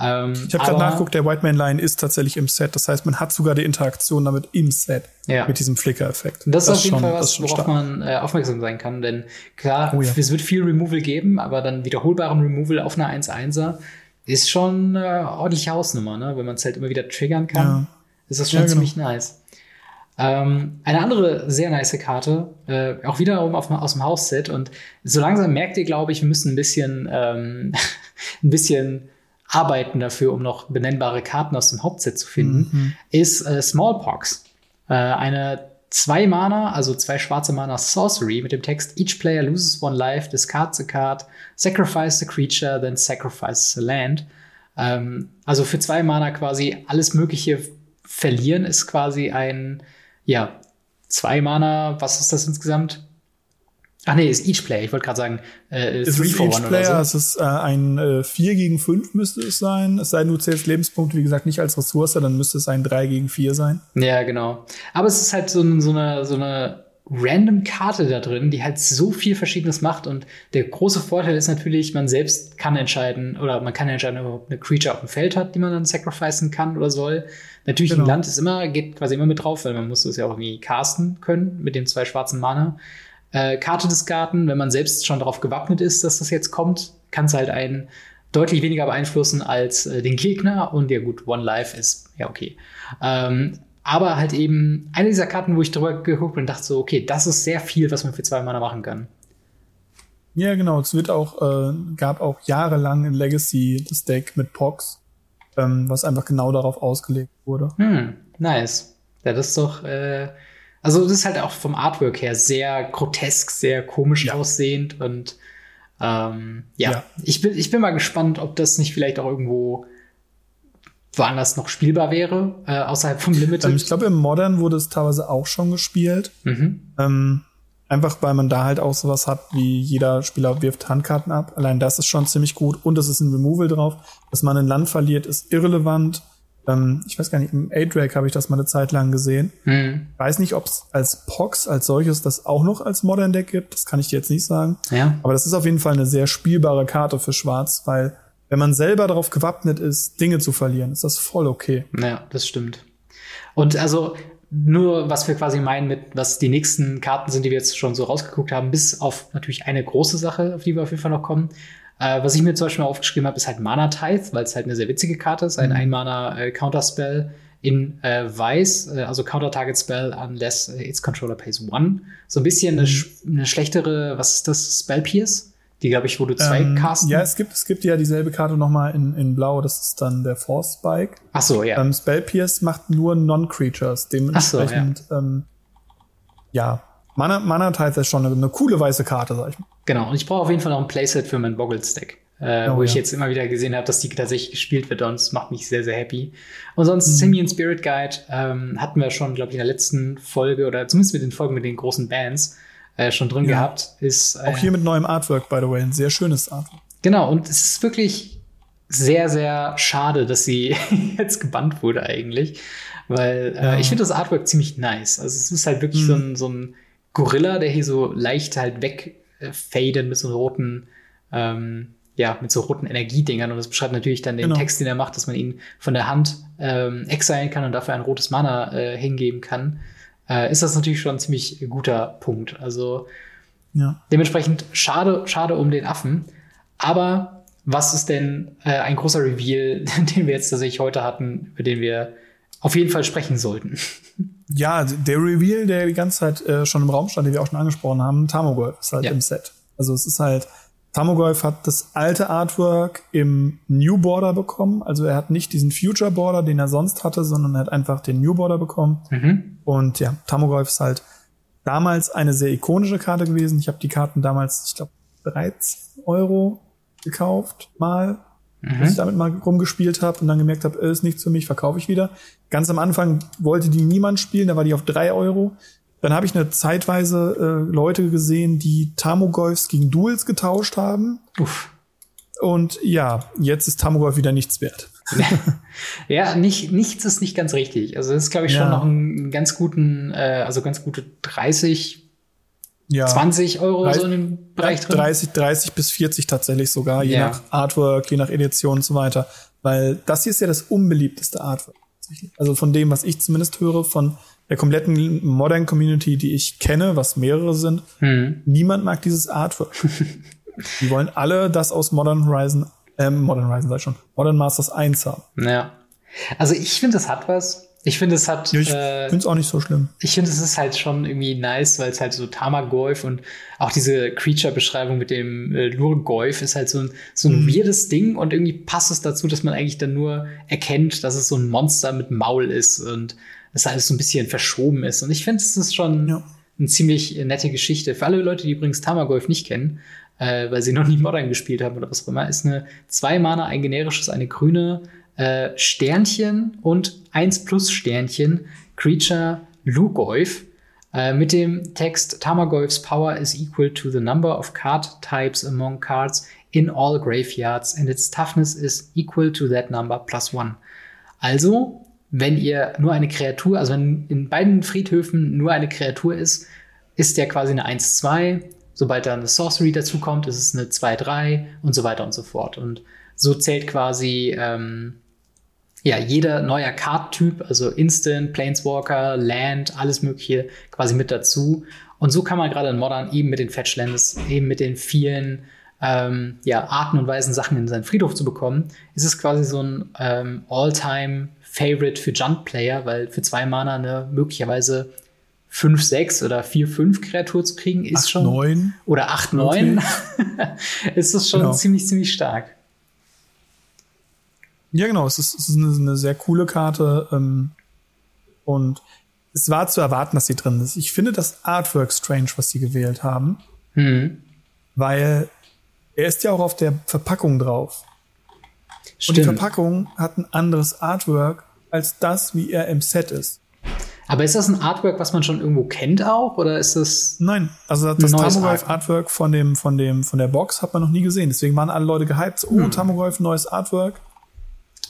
Ähm, ich habe gerade nachgeguckt, der White Man Line ist tatsächlich im Set. Das heißt, man hat sogar die Interaktion damit im Set. Ja. Mit diesem Flicker-Effekt. Das, das ist auf jeden schon, Fall was, worauf stark. man äh, aufmerksam sein kann. Denn klar, oh, ja. es wird viel Removal geben, aber dann wiederholbaren Removal auf einer 1-1er ist schon eine ordentliche Hausnummer, ne? Wenn man es halt immer wieder triggern kann, ja. ist das schon ja, genau. ziemlich nice. Ähm, eine andere sehr nice Karte, äh, auch wiederum auf, aus dem Hausset und so langsam merkt ihr, glaube ich, wir müssen ein bisschen, ähm, <laughs> ein bisschen arbeiten dafür, um noch benennbare Karten aus dem Hauptset zu finden, mhm. ist äh, Smallpox. Äh, eine zwei Mana, also zwei schwarze Mana Sorcery mit dem Text Each player loses one life, discards a card, sacrifice a creature, then sacrifices a land. Ähm, also für zwei Mana quasi alles Mögliche verlieren ist quasi ein, ja, zwei Mana, was ist das insgesamt? Ach nee, ist Each Player. Ich wollte gerade sagen, äh, ist es Each Player. So. Es ist äh, ein äh, 4 gegen 5 müsste es sein. Es sei denn, du zählst Lebenspunkte, wie gesagt, nicht als Ressource, dann müsste es ein 3 gegen 4 sein. Ja, genau. Aber es ist halt so, so, eine, so eine random Karte da drin, die halt so viel Verschiedenes macht. Und der große Vorteil ist natürlich, man selbst kann entscheiden, oder man kann entscheiden, ob man eine Creature auf dem Feld hat, die man dann sacrificen kann oder soll. Natürlich, genau. ein Land ist immer, geht quasi immer mit drauf, weil man muss es ja auch irgendwie casten können mit den zwei schwarzen Mana äh, Karte des Garten, wenn man selbst schon darauf gewappnet ist, dass das jetzt kommt, kann es halt einen deutlich weniger beeinflussen als äh, den Gegner. Und ja gut, One Life ist ja okay. Ähm, aber halt eben eine dieser Karten, wo ich drüber geguckt bin und dachte so, okay, das ist sehr viel, was man für zwei Mana machen kann. Ja, genau. Es wird auch, äh, gab auch jahrelang in Legacy das Deck mit Pox, ähm, was einfach genau darauf ausgelegt wurde. Hm, nice. Ja, das ist doch, äh, also das ist halt auch vom Artwork her sehr grotesk, sehr komisch ja. aussehend und ähm, ja, ja, Ich, bin, ich bin mal gespannt, ob das nicht vielleicht auch irgendwo woanders noch spielbar wäre, äh, außerhalb vom Limited. Ähm, ich glaube, im Modern wurde es teilweise auch schon gespielt. Mhm. Ähm, einfach weil man da halt auch sowas hat, wie jeder Spieler wirft Handkarten ab. Allein das ist schon ziemlich gut. Und es ist ein Removal drauf. Dass man ein Land verliert, ist irrelevant. Ähm, ich weiß gar nicht, im A-Drake habe ich das mal eine Zeit lang gesehen. Mhm. Weiß nicht, ob es als Pox als solches das auch noch als Modern Deck gibt. Das kann ich dir jetzt nicht sagen. Ja. Aber das ist auf jeden Fall eine sehr spielbare Karte für Schwarz, weil wenn man selber darauf gewappnet ist, Dinge zu verlieren, ist das voll okay. Ja, das stimmt. Und also nur, was wir quasi meinen mit, was die nächsten Karten sind, die wir jetzt schon so rausgeguckt haben, bis auf natürlich eine große Sache, auf die wir auf jeden Fall noch kommen. Äh, was ich mir zum Beispiel mal aufgeschrieben habe, ist halt Mana Tithe, weil es halt eine sehr witzige Karte ist, ein Mhm. Ein-Mana äh, Counterspell in äh, Weiß, äh, also Counter Target Spell unless äh, its controller pays one. So ein bisschen eine, Mhm. sch eine schlechtere, was ist das, Spell Pierce? Die, glaube ich, wo du zwei Ähm, casten. ja, es gibt, es gibt ja dieselbe Karte noch mal in, in Blau. Das ist dann der Force Spike. Ach so, ja. Ähm, Spell Pierce macht nur Non-Creatures. Dementsprechend, ähm, ja. Mana, Mana Tithe ist schon eine, eine coole weiße Karte, sag ich mal. Genau, und ich brauche auf jeden Fall noch ein Playset für mein Boggles-Deck, äh, Oh, wo ich ja. jetzt immer wieder gesehen habe, dass die tatsächlich gespielt wird und es macht mich sehr, sehr happy. Und sonst Mhm. Simian Spirit Guide ähm, hatten wir schon, glaube ich, in der letzten Folge oder zumindest mit den Folgen mit den großen Bands äh, schon drin Ja. gehabt. Ist, äh, Auch hier mit neuem Artwork, by the way. Ein sehr schönes Artwork. Genau, und es ist wirklich sehr, sehr schade, dass sie <laughs> jetzt gebannt wurde eigentlich. Weil äh, Ja. ich finde das Artwork ziemlich nice. Also es ist halt wirklich so, Mhm. ein, so ein Gorilla, der hier so leicht halt wegfaden mit so roten, ähm, ja, mit so roten Energiedingern. Und das beschreibt natürlich dann den Genau. Text, den er macht, dass man ihn von der Hand ähm, exilen kann und dafür ein rotes Mana äh, hingeben kann. Äh, ist das natürlich schon ein ziemlich guter Punkt. Also Ja. Dementsprechend schade, schade um den Affen. Aber was ist denn äh, ein großer Reveal, <laughs> den wir jetzt tatsächlich heute hatten, über den wir auf jeden Fall sprechen sollten? <laughs> Ja, der Reveal, der die ganze Zeit äh, schon im Raum stand, den wir auch schon angesprochen haben, Tamogolf ist halt Ja. im Set. Also es ist halt, Tamogolf hat das alte Artwork im New Border bekommen. Also er hat nicht diesen Future Border, den er sonst hatte, sondern er hat einfach den New Border bekommen. Mhm. Und ja, Tamogolf ist halt damals eine sehr ikonische Karte gewesen. Ich habe die Karten damals, ich glaube, 13 Euro gekauft, mal, als ich damit mal rumgespielt habe und dann gemerkt habe, äh, ist nichts für mich, verkaufe ich wieder. Ganz am Anfang wollte die niemand spielen, da war die auf 3 Euro. Dann habe ich eine zeitweise äh, Leute gesehen, die Tamogolfs gegen Duels getauscht haben. Uff. Und ja, jetzt ist Tamogolf wieder nichts wert. <laughs> Ja, nicht, nichts ist nicht ganz richtig. Also das ist, glaube ich, schon Ja. noch einen ganz guten, äh, also ganz gute 30, Ja. 20 Euro so 30 in dem Bereich drin. 30, 30 bis 40 tatsächlich sogar, je Ja. nach Artwork, je nach Edition und so weiter. Weil das hier ist ja das unbeliebteste Artwork. Also von dem, was ich zumindest höre, von der kompletten Modern Community, die ich kenne, was mehrere sind, Hm. niemand mag dieses Artwork. <laughs> die wollen alle das aus Modern Horizon, ähm, Modern Horizon ich schon, Modern Masters 1 haben. Ja. Also ich finde, es hat was. Ich finde, es hat. Ja, ich äh, finde es auch nicht so schlimm. Ich finde, es ist halt schon irgendwie nice, weil es halt so Tamagolf und auch diese Creature-Beschreibung mit dem äh, Lurgolf ist halt so ein, so ein weirdes Ding und irgendwie passt es dazu, dass man eigentlich dann nur erkennt, dass es so ein Monster mit Maul ist und es alles so ein bisschen verschoben ist. Und ich finde, es ist schon Ja. eine ziemlich nette Geschichte. Für alle Leute, die übrigens Tamagolf nicht kennen, äh, weil sie noch nie Modern gespielt haben oder was auch immer, ist eine zwei Mana, ein generisches, eine grüne äh, Sternchen und 1 plus Sternchen Creature Lugolf äh, mit dem Text Tamagolf's power is equal to the number of card types among cards in all graveyards and its toughness is equal to that number plus one. Also, wenn ihr nur eine Kreatur, also wenn in beiden Friedhöfen nur eine Kreatur ist, ist der quasi eine 1-2. Sobald da eine Sorcery dazukommt, ist es eine 2-3 und so weiter und so fort. Und so zählt quasi ähm, ja, jeder neuer Card-Typ, also Instant, Planeswalker, Land, alles Mögliche quasi mit dazu. Und so kann man gerade in Modern eben mit den Fetchlands, eben mit den vielen ähm, ja, Arten und Weisen Sachen in seinen Friedhof zu bekommen, ist es quasi so ein ähm, All-Time-Favorite für Junt-Player, weil für zwei Mana eine möglicherweise 5, 6 oder 4, 5 Kreatur zu kriegen, ist 8, schon. 9. Oder 8, 9. <laughs> ist das schon Genau. ziemlich, ziemlich stark. Ja, genau. Es ist, es ist eine, eine sehr coole Karte. Ähm, und es war zu erwarten, dass sie drin ist. Ich finde das Artwork strange, was sie gewählt haben, Hm. weil er ist ja auch auf der Verpackung drauf. Stimmt. Und die Verpackung hat ein anderes Artwork als das, wie er im Set ist. Aber ist das ein Artwork, was man schon irgendwo kennt auch, oder ist das? Nein, also das Tamogolf Artwork von dem, von dem, von der Box hat man noch nie gesehen. Deswegen waren alle Leute gehypt. Oh, hm. Tamogolf, neues Artwork.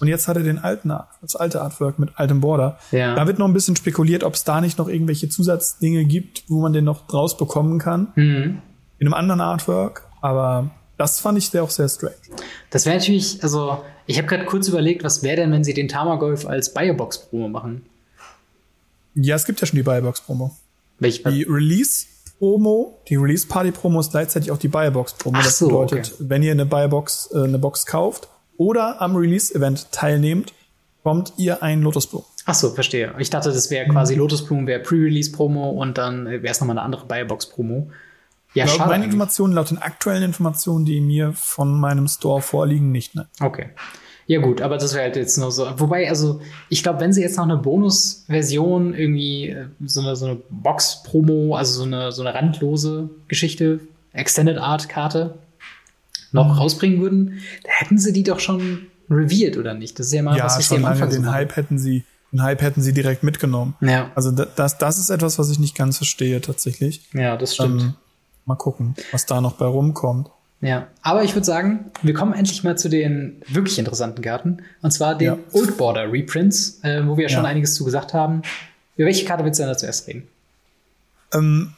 Und jetzt hat er den alten, das alte Artwork mit altem Border. Ja. Da wird noch ein bisschen spekuliert, ob es da nicht noch irgendwelche Zusatzdinge gibt, wo man den noch draus bekommen kann. Mhm. In einem anderen Artwork. Aber das fand ich sehr auch sehr strange. Das wäre natürlich, also ich habe gerade kurz überlegt, was wäre denn, wenn sie den Tamagolf als Biobox-Promo machen? Ja, es gibt ja schon die Biobox-Promo. Welche? Die Release-Promo, die Release-Party-Promo ist gleichzeitig auch die Biobox-Promo. Das so, bedeutet, okay. wenn ihr eine Biobox, äh, eine Box kauft, oder am Release-Event teilnehmt, bekommt ihr ein Lotusblumen. Ach so, verstehe. Ich dachte, das wäre quasi mhm. Lotusblumen, wäre Pre-Release-Promo und dann wäre es nochmal eine andere Buybox-Promo. Ja, laut meinen Informationen, laut den aktuellen Informationen, die mir von meinem Store vorliegen, nicht. Ne? Okay. Ja gut, aber das wäre halt jetzt nur so. Wobei, also ich glaube, wenn sie jetzt noch eine Bonus-Version irgendwie äh, so eine, so eine Box-Promo, also so eine, so eine randlose Geschichte, Extended Art-Karte, noch mhm. rausbringen würden, da hätten sie die doch schon revealed, oder nicht? Das ist ja mal ja, was, was schon am Anfang den so Hype hätten sie, den Hype hätten sie direkt mitgenommen. Ja. Also das, das ist etwas, was ich nicht ganz verstehe tatsächlich. Ja, das stimmt. Ähm, mal gucken, was da noch bei rumkommt. Ja, aber ich würde sagen, wir kommen endlich mal zu den wirklich interessanten Karten. Und zwar den ja. Old Border Reprints, äh, wo wir ja schon einiges zu gesagt haben. Über welche Karte willst du denn da zuerst reden? Ähm,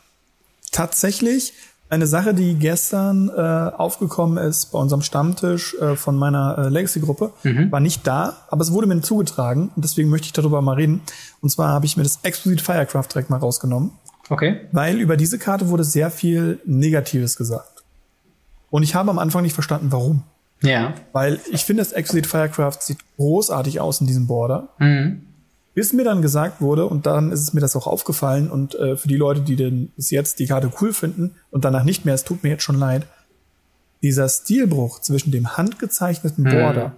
tatsächlich eine Sache, die gestern äh, aufgekommen ist bei unserem Stammtisch äh, von meiner äh, Legacy-Gruppe, mhm. war nicht da, aber es wurde mir zugetragen und deswegen möchte ich darüber mal reden. Und zwar habe ich mir das Exquisite Firecraft direkt mal rausgenommen. Okay. Weil über diese Karte wurde sehr viel Negatives gesagt. Und ich habe am Anfang nicht verstanden, warum. Ja. Weil ich finde, das Exquisite Firecraft sieht großartig aus in diesem Border. Mhm. Bis mir dann gesagt wurde, und dann ist es mir das auch aufgefallen, und äh, für die Leute, die denn bis jetzt die Karte cool finden und danach nicht mehr, es tut mir jetzt schon leid, dieser Stilbruch zwischen dem handgezeichneten hm. Border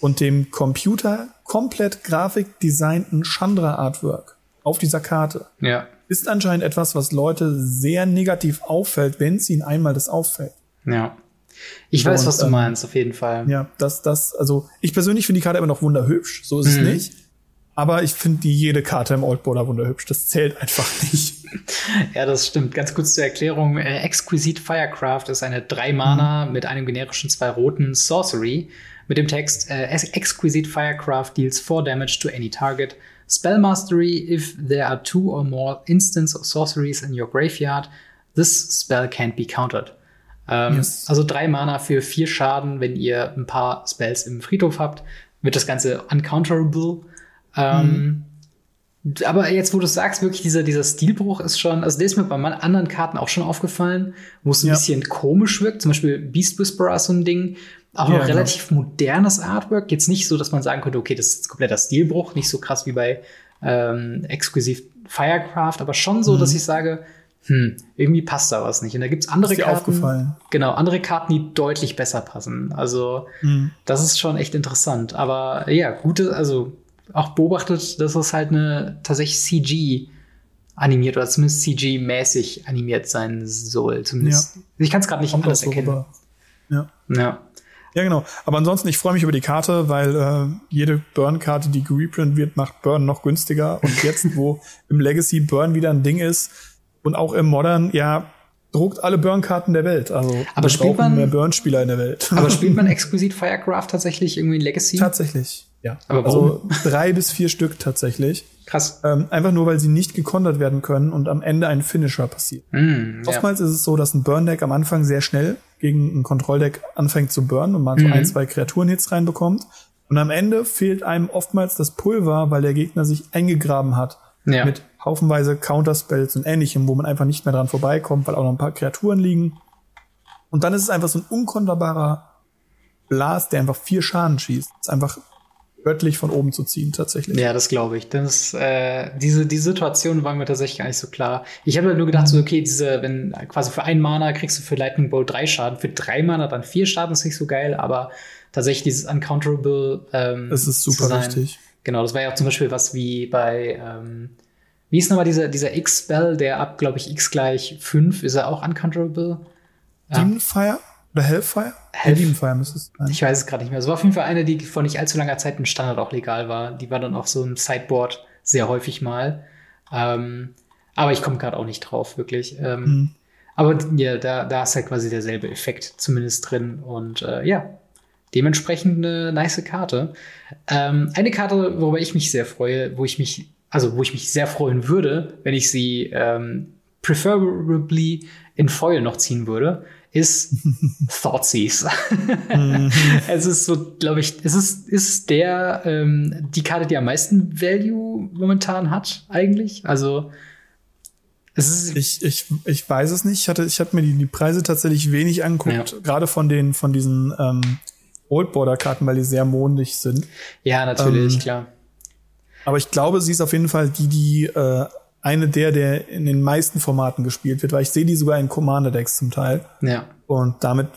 und dem Computer komplett grafikdesignten Chandra Artwork auf dieser Karte ja. ist anscheinend etwas, was Leute sehr negativ auffällt, wenn es ihnen einmal das auffällt. Ja. Ich weiß, und, was du ähm, meinst, auf jeden Fall. Ja, das, das, also ich persönlich finde die Karte immer noch wunderhübsch, so ist mhm. es nicht. Aber ich finde jede Karte im Old Border wunderhübsch. Das zählt einfach nicht. <laughs> ja, das stimmt. Ganz kurz zur Erklärung. Äh, Exquisite Firecraft ist eine 3 Mana mhm. mit einem generischen zwei roten Sorcery mit dem Text äh, Exquisite Firecraft deals 4 damage to any target. Spell Mastery, if there are two or more instants of sorceries in your graveyard, this spell can't be countered. Ähm, yes. Also drei Mana für vier Schaden, wenn ihr ein paar Spells im Friedhof habt, wird das Ganze uncounterable. Ähm, mhm. Aber jetzt, wo du sagst, wirklich dieser, dieser Stilbruch ist schon, also der ist mir bei anderen Karten auch schon aufgefallen, wo es ein ja. bisschen komisch wirkt. Zum Beispiel Beast Whisperer ist so ein Ding. Auch ja, noch relativ genau. modernes Artwork. Jetzt nicht so, dass man sagen könnte, okay, das ist kompletter Stilbruch. Nicht so krass wie bei ähm, Exquisite Firecraft, aber schon so, mhm. dass ich sage, hm, irgendwie passt da was nicht. Und da gibt's andere ist dir Karten. Aufgefallen? Genau, andere Karten, die deutlich besser passen. Also, mhm. das ist schon echt interessant. Aber ja, gute, also auch beobachtet, dass es halt eine tatsächlich CG animiert oder zumindest CG-mäßig animiert sein soll. Zumindest. Ja. Ich kann es gerade nicht Kommt anders erkennen. Ja. ja. Ja, genau. Aber ansonsten, ich freue mich über die Karte, weil äh, jede Burn-Karte, die gereprint wird, macht Burn noch günstiger. Und jetzt, wo <laughs> im Legacy Burn wieder ein Ding ist und auch im Modern, ja, druckt alle Burn-Karten der Welt. Also aber spielt man mehr Burn-Spieler in der Welt. Aber spielt man <laughs> exquisit Firecraft tatsächlich irgendwie in Legacy? Tatsächlich. Ja, aber also drei bis vier Stück tatsächlich. Krass. Ähm, einfach nur, weil sie nicht gekontert werden können und am Ende ein Finisher passiert. Mm, Oftmals ja. ist es so, dass ein Burn-Deck am Anfang sehr schnell gegen ein Kontrolldeck anfängt zu burnen und man mm. so ein, zwei Kreaturenhits reinbekommt. Und am Ende fehlt einem oftmals das Pulver, weil der Gegner sich eingegraben hat. Ja. Mit haufenweise Counterspells und ähnlichem, wo man einfach nicht mehr dran vorbeikommt, weil auch noch ein paar Kreaturen liegen. Und dann ist es einfach so ein unkonterbarer Blast, der einfach vier Schaden schießt. Das ist einfach göttlich von oben zu ziehen, tatsächlich. Ja, das glaube ich. Das, äh, diese, die Situation war mir tatsächlich gar nicht so klar. Ich habe halt nur gedacht, so, okay, diese, wenn quasi für einen Mana kriegst du für Lightning Bolt drei Schaden, für drei Mana dann vier Schaden ist nicht so geil, aber tatsächlich dieses Uncounterable. Ähm, es ist super wichtig. Genau, das war ja auch zum Beispiel was wie bei, ähm, wie ist nochmal dieser, dieser X-Spell, der ab, glaube ich, X gleich 5, ist er auch uncounterable? Demon Fire? Oder Hellfire? Hellf Evenfire müsste es sein. Ich weiß es gerade nicht mehr. Es war auf jeden Fall eine, die vor nicht allzu langer Zeit im Standard auch legal war. Die war dann auf so einem Sideboard sehr häufig mal. Ähm, aber ich komme gerade auch nicht drauf, wirklich. Ähm, Mhm. Aber ja, da, da ist halt quasi derselbe Effekt zumindest drin. Und äh, ja, dementsprechend eine nice Karte. Ähm, eine Karte, worüber ich mich sehr freue, wo ich mich, also wo ich mich sehr freuen würde, wenn ich sie ähm, preferably in Foil noch ziehen würde, ist <laughs> Thoughtseize. Mhm. <laughs> es ist so, glaube ich, es ist, ist der ähm, die Karte, die am meisten Value momentan hat, eigentlich. Also es ist Ich, ich, ich weiß es nicht. Ich hatte, ich hatte mir die, die Preise tatsächlich wenig angeguckt, Ja. gerade von den, von diesen ähm, Oldborder-Karten, weil die sehr mondig sind. ja natürlich, ähm, klar. Aber ich glaube, sie ist auf jeden Fall die, die äh, eine der, der in den meisten Formaten gespielt wird, weil ich sehe die sogar in Commander-Decks zum Teil. Ja. Und damit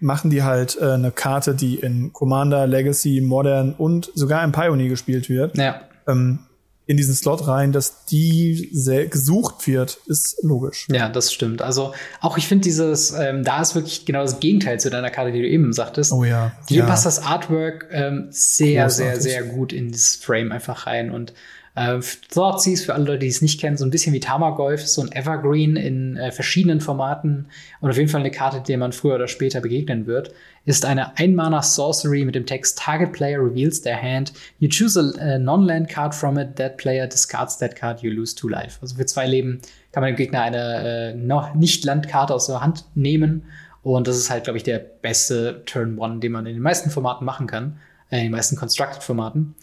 machen die halt äh, eine Karte, die in Commander, Legacy, Modern und sogar in Pioneer gespielt wird, Ja. ähm, in diesen Slot rein, dass die sehr gesucht wird, ist logisch. Ja, das stimmt. Also auch ich finde dieses, ähm, da ist wirklich genau das Gegenteil zu deiner Karte, die du eben sagtest. Oh ja. Hier ja. passt das Artwork ähm, sehr, sehr, Großartig. sehr gut in dieses Frame einfach rein. Und äh, Thoughtseize, für alle Leute, die es nicht kennen, so ein bisschen wie Tamagolf, so ein Evergreen in äh, verschiedenen Formaten und auf jeden Fall eine Karte, der man früher oder später begegnen wird, ist eine Ein-Mana-Sorcery mit dem Text Target Player reveals their hand. You choose a, a non-land card from it. That player discards that card. You lose two life. Also für zwei Leben kann man dem Gegner eine äh, noch nicht Landkarte aus der Hand nehmen. Und das ist halt, glaube ich, der beste Turn One, den man in den meisten Formaten machen kann. Äh, in den meisten Constructed-Formaten.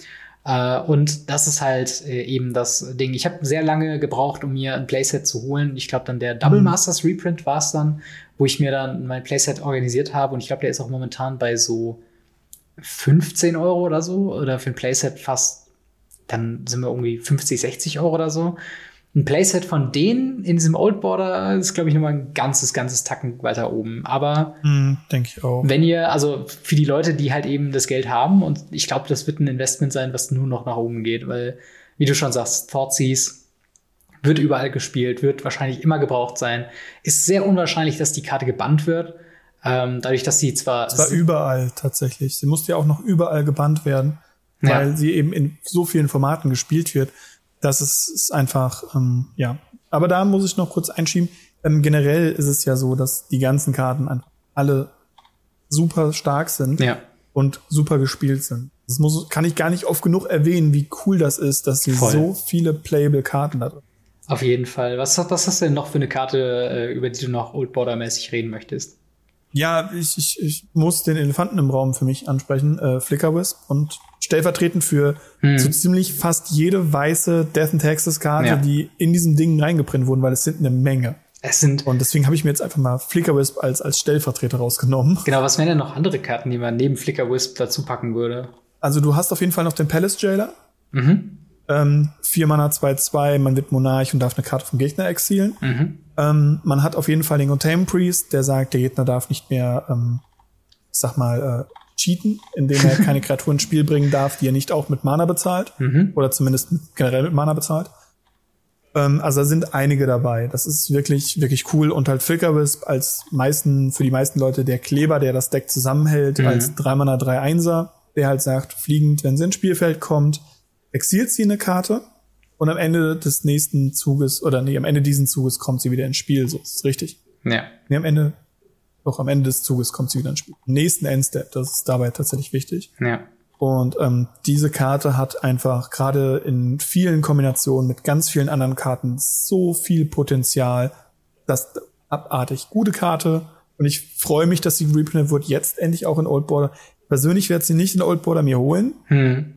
Äh, und das ist halt äh, eben das Ding. Ich habe sehr lange gebraucht, um mir ein Playset zu holen. Ich glaube, dann der Double Mhm. Masters Reprint war es dann, wo ich mir dann mein Playset organisiert habe. Und ich glaube, der ist auch momentan bei so 15 Euro oder so. Oder für ein Playset fast, dann sind wir irgendwie 50, 60 Euro oder so. Ein Playset von denen in diesem Old Border ist, glaube ich, nochmal ein ganzes, ganzes Tacken weiter oben. Aber Hm, denke ich auch. wenn ihr, also für die Leute, die halt eben das Geld haben, und ich glaube, das wird ein Investment sein, was nur noch nach oben geht, weil, wie du schon sagst, Thoughtseize wird überall gespielt, wird wahrscheinlich immer gebraucht sein. Ist sehr unwahrscheinlich, dass die Karte gebannt wird. Ähm, dadurch, dass sie zwar. Es war überall tatsächlich. Sie musste ja auch noch überall gebannt werden, Ja. weil sie eben in so vielen Formaten gespielt wird. Das ist, ist einfach, ähm, ja. Aber da muss ich noch kurz einschieben. Ähm, generell ist es ja so, dass die ganzen Karten einfach alle super stark sind ja, und super gespielt sind. Das muss, kann ich gar nicht oft genug erwähnen, wie cool das ist, dass sie Voll. so viele playable Karten da drin auf jeden Fall. Was, was hast du denn noch für eine Karte, äh, über die du noch Old Border-mäßig reden möchtest? Ja, ich, ich, ich muss den Elefanten im Raum für mich ansprechen, äh, Flickerwisp und stellvertretend für Hm. so ziemlich fast jede weiße Death and Taxes Karte, Ja. die in diesem Ding reingeprintet wurden, weil es sind eine Menge. Es sind, Und deswegen habe ich mir jetzt einfach mal Flickerwisp als, als Stellvertreter rausgenommen. genau, was wären denn noch andere Karten, die man neben Flicker Wisp dazu packen würde? Also du hast auf jeden Fall noch den Palace Jailer. Mhm. Ähm, vier Mana, 2-2, man wird Monarch und darf eine Karte vom Gegner exilen. Mhm. Ähm, man hat auf jeden Fall den Contain Priest, der sagt, der Gegner darf nicht mehr, ähm, ich sag mal, äh, cheaten, indem er <laughs> keine Kreaturen ins Spiel bringen darf, die er nicht auch mit Mana bezahlt. Mhm. Oder zumindest generell mit Mana bezahlt. Ähm, also da sind einige dabei. Das ist wirklich, wirklich cool. Und halt Flickerwisp als meisten, für die meisten Leute der Kleber, der das Deck zusammenhält, Mhm. als 3 Mana 3 Einser, der halt sagt, fliegend, wenn sie ins Spielfeld kommt, exilt sie eine Karte und am Ende des nächsten Zuges, oder nee, am Ende diesen Zuges kommt sie wieder ins Spiel. So ist richtig. Ja. Nee, am Ende, doch am Ende des Zuges kommt sie wieder ins Spiel. Im nächsten Endstep, das ist dabei tatsächlich wichtig. Ja. Und ähm, diese Karte hat einfach gerade in vielen Kombinationen mit ganz vielen anderen Karten so viel Potenzial. Das ist abartig gute Karte. Und ich freue mich, dass sie reprintet wird, jetzt endlich auch in Old Border. Persönlich werde sie nicht in Old Border mir holen, Hm.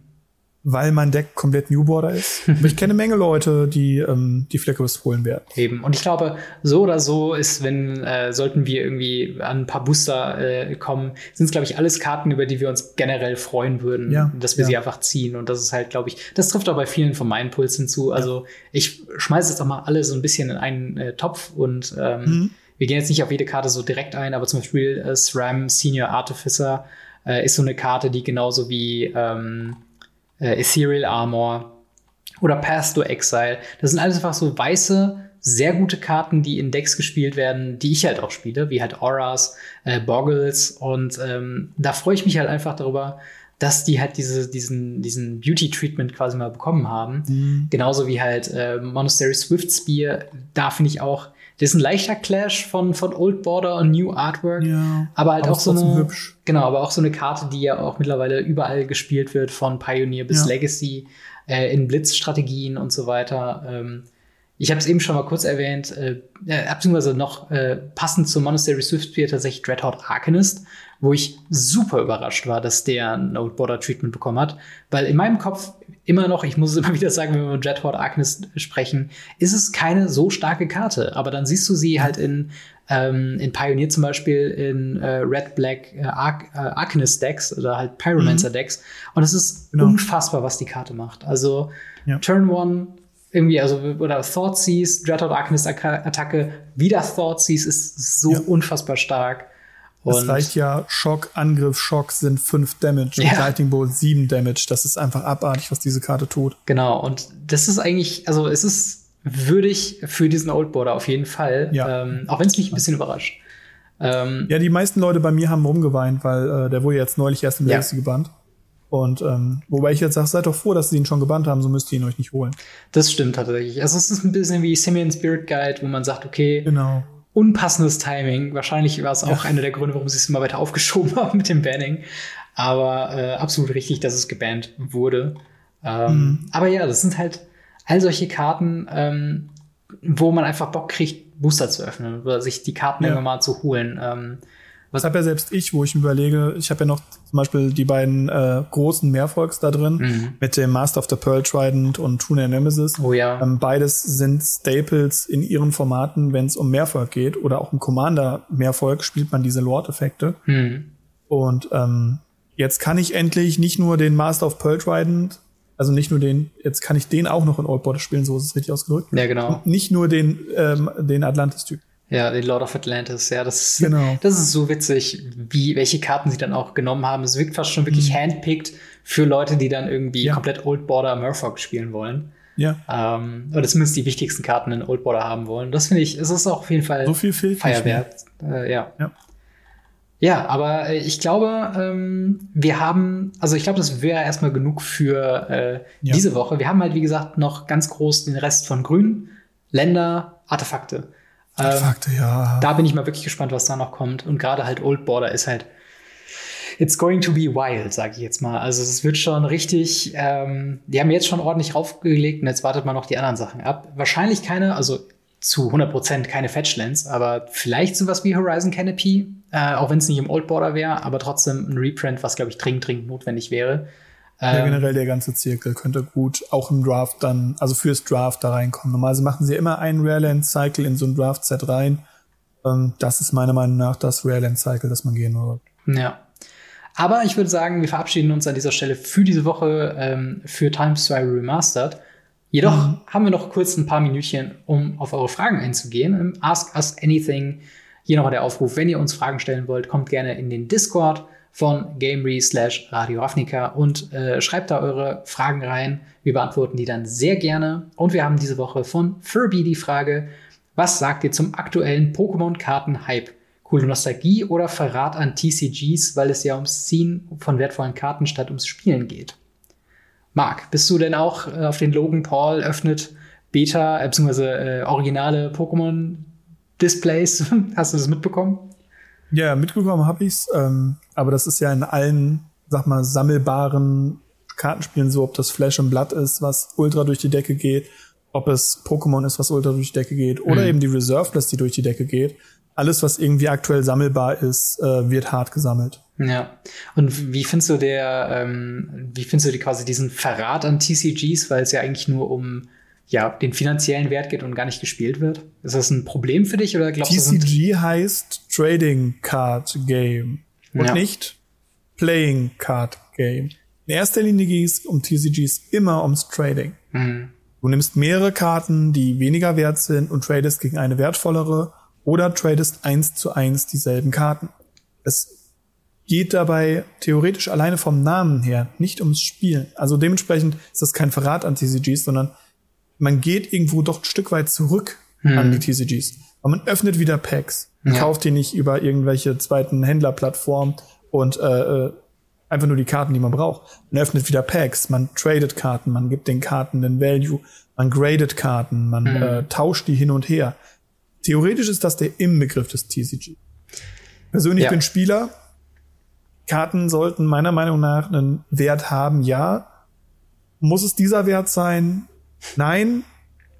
Weil mein Deck komplett New Border ist. <laughs> Aber ich kenne eine Menge Leute, die ähm, die Fleckerus holen werden. Eben. Und ich glaube, so oder so ist, wenn, äh, sollten wir irgendwie an ein paar Booster äh, kommen, sind es, glaube ich, alles Karten, über die wir uns generell freuen würden, Ja, dass wir ja. sie einfach ziehen. Und das ist halt, glaube ich, das trifft auch bei vielen von meinen Puls hinzu. Also ich schmeiße jetzt auch mal alle so ein bisschen in einen äh, Topf und ähm, Mhm. wir gehen jetzt nicht auf jede Karte so direkt ein, aber zum Beispiel äh, SRAM Senior Artificer äh, ist so eine Karte, die genauso wie ähm, äh, Ethereal Armor oder Path to Exile. Das sind alles einfach so weiße sehr gute Karten, die in Decks gespielt werden, die ich halt auch spiele, wie halt Auras, äh, Boggles und ähm, da freue ich mich halt einfach darüber, dass die halt diese, diesen, diesen Beauty-Treatment quasi mal bekommen haben. Mhm. Genauso wie halt äh, Monastery Swift Spear. Da finde ich auch, das ist ein leichter Clash von, von Old Border und New Artwork. Ja, aber halt aber auch so eine, hübsch. genau, aber auch so eine Karte, die ja auch mittlerweile überall gespielt wird, von Pioneer bis ja. Legacy, äh, in Blitzstrategien und so weiter. Ähm, ich habe es eben schon mal kurz erwähnt, äh, beziehungsweise noch äh, passend zum Monastery Swift Spear tatsächlich Dreadhorde Arcanist, wo ich super überrascht war, dass der ein Border Treatment bekommen hat. Weil in meinem Kopf immer noch, ich muss es <laughs> immer wieder sagen, wenn wir über Dreadhorde Arcanist sprechen, ist es keine so starke Karte. Aber dann siehst du sie halt in, ähm, in Pioneer zum Beispiel, in äh, Red Black äh, Ar äh, Arcanist Decks oder halt Pyromancer mhm. Decks. Und es ist genau. unfassbar, was die Karte macht. Also ja. Turn One irgendwie, also, oder Thoughtseize, Dreadhorde Arcanist Attacke, wieder Thoughtseize ist so ja. unfassbar stark. Und es reicht ja Schock, Angriff, Schock sind 5 Damage ja. und Lightning Bolt 7 Damage. Das ist einfach abartig, was diese Karte tut. Genau, und das ist eigentlich, also es ist würdig für diesen Old Border auf jeden Fall. Ja. Ähm, auch wenn es mich ein bisschen überrascht. Ähm, ja, die meisten Leute bei mir haben rumgeweint, weil äh, der wurde jetzt neulich erst im Legacy ja. gebannt. Und ähm, wobei ich jetzt sage, seid doch froh, dass sie ihn schon gebannt haben, so müsst ihr ihn euch nicht holen. Das stimmt tatsächlich. Also es ist ein bisschen wie Simeon Spirit Guide, wo man sagt, okay, genau. Unpassendes Timing. Wahrscheinlich war es auch ja. einer der Gründe, warum sie es immer weiter <laughs> aufgeschoben haben mit dem Banning. Aber äh, absolut richtig, dass es gebannt wurde. Ähm, mhm. Aber ja, das sind halt all solche Karten, ähm, wo man einfach Bock kriegt, Booster zu öffnen oder sich die Karten ja. irgendwann mal zu holen. Ähm, was habe ja selbst ich, wo ich mir überlege, ich habe ja noch zum Beispiel die beiden äh, großen Mehrfolgs da drin mhm. mit dem Master of the Pearl Trident und Tuna Nemesis. Oh ja. Ähm, beides sind Staples in ihren Formaten, wenn es um Mehrfolg geht oder auch im Commander Mehrfolg spielt man diese Lord-Effekte. Mhm. Und ähm, jetzt kann ich endlich nicht nur den Master of Pearl Trident also nicht nur den, jetzt kann ich den auch noch in Old Border spielen, so ist es richtig ausgedrückt. Ja, genau. Und nicht nur den, ähm, den Atlantis-Typ. Ja, den Lord of Atlantis, ja, das ist, genau. das ist so witzig, wie, welche Karten sie dann auch genommen haben. Es wirkt fast schon wirklich mhm. handpicked für Leute, die dann irgendwie ja. komplett Old Border Murfolk spielen wollen. Ja. Ähm, oder zumindest die wichtigsten Karten in Old Border haben wollen. Das finde ich, es ist auch auf jeden Fall so viel Feierwert. Äh, ja. ja. Ja, aber äh, ich glaube, ähm, wir haben, also ich glaube, das wäre erstmal genug für äh, ja. diese Woche. Wir haben halt, wie gesagt, noch ganz groß den Rest von Grün, Länder, Artefakte. Ähm, ja. Da bin ich mal wirklich gespannt, was da noch kommt. Und gerade halt Old Border ist halt, it's going to be wild, sage ich jetzt mal. Also es wird schon richtig, ähm, die haben jetzt schon ordentlich raufgelegt und jetzt wartet man noch die anderen Sachen ab. Wahrscheinlich keine, also zu 100% keine Fetchlands, aber vielleicht sowas wie Horizon Canopy, äh, auch wenn es nicht im Old Border wäre, aber trotzdem ein Reprint, was glaube ich dringend, dringend notwendig wäre. Ja, ähm, generell der ganze Zirkel könnte gut auch im Draft dann, also fürs Draft da reinkommen. Normalerweise machen sie immer einen Rareland-Cycle in so ein Draft-Set rein. Ähm, das ist meiner Meinung nach das Rareland-Cycle, das man gehen würde. Ja. Aber ich würde sagen, wir verabschieden uns an dieser Stelle für diese Woche ähm, für Times 2 Remastered. Jedoch mhm. haben wir noch kurz ein paar Minütchen, um auf eure Fragen einzugehen. Ask Us Anything. Hier nochmal der Aufruf, wenn ihr uns Fragen stellen wollt, kommt gerne in den Discord von Gamery slash Radio Ravnica und äh, schreibt da eure Fragen rein. Wir beantworten die dann sehr gerne. Und wir haben diese Woche von Furby die Frage, was sagt ihr zum aktuellen Pokémon-Karten-Hype? Coole Nostalgie oder Verrat an TCGs, weil es ja ums Ziehen von wertvollen Karten statt ums Spielen geht? Marc, bist du denn auch äh, auf den Logan Paul öffnet Beta, äh, beziehungsweise äh, originale Pokémon-Displays? <laughs> Hast du das mitbekommen? Ja, mitbekommen habe ich's. Ähm, aber das ist ja in allen, sag mal, sammelbaren Kartenspielen so, ob das Flash und Blood ist, was ultra durch die Decke geht, ob es Pokémon ist, was ultra durch die Decke geht, oder mhm. eben die Reserveless, die durch die Decke geht. Alles, was irgendwie aktuell sammelbar ist, äh, wird hart gesammelt. Ja. Und wie findest du der, ähm, wie findest du die quasi diesen Verrat an TCGs, weil es ja eigentlich nur um ja, den finanziellen Wert geht und gar nicht gespielt wird? Ist das ein Problem für dich oder glaubst TCG du? TCG heißt Trading Card Game und ja. nicht Playing Card Game. In erster Linie geht es um TCGs immer ums Trading. Mhm. Du nimmst mehrere Karten, die weniger wert sind und tradest gegen eine wertvollere oder tradest eins zu eins dieselben Karten. Es geht dabei theoretisch alleine vom Namen her nicht ums Spielen. Also dementsprechend ist das kein Verrat an TCGs, sondern man geht irgendwo doch ein Stück weit zurück hm. an die TCGs. Aber man öffnet wieder Packs. Man ja. kauft die nicht über irgendwelche zweiten Händlerplattformen und äh, äh, einfach nur die Karten, die man braucht. Man öffnet wieder Packs, man tradet Karten, man gibt den Karten den Value, man gradet Karten, man mhm. äh, tauscht die hin und her. Theoretisch ist das der Inbegriff des TCG. Persönlich ja. bin Spieler. Karten sollten meiner Meinung nach einen Wert haben, ja. Muss es dieser Wert sein? Nein.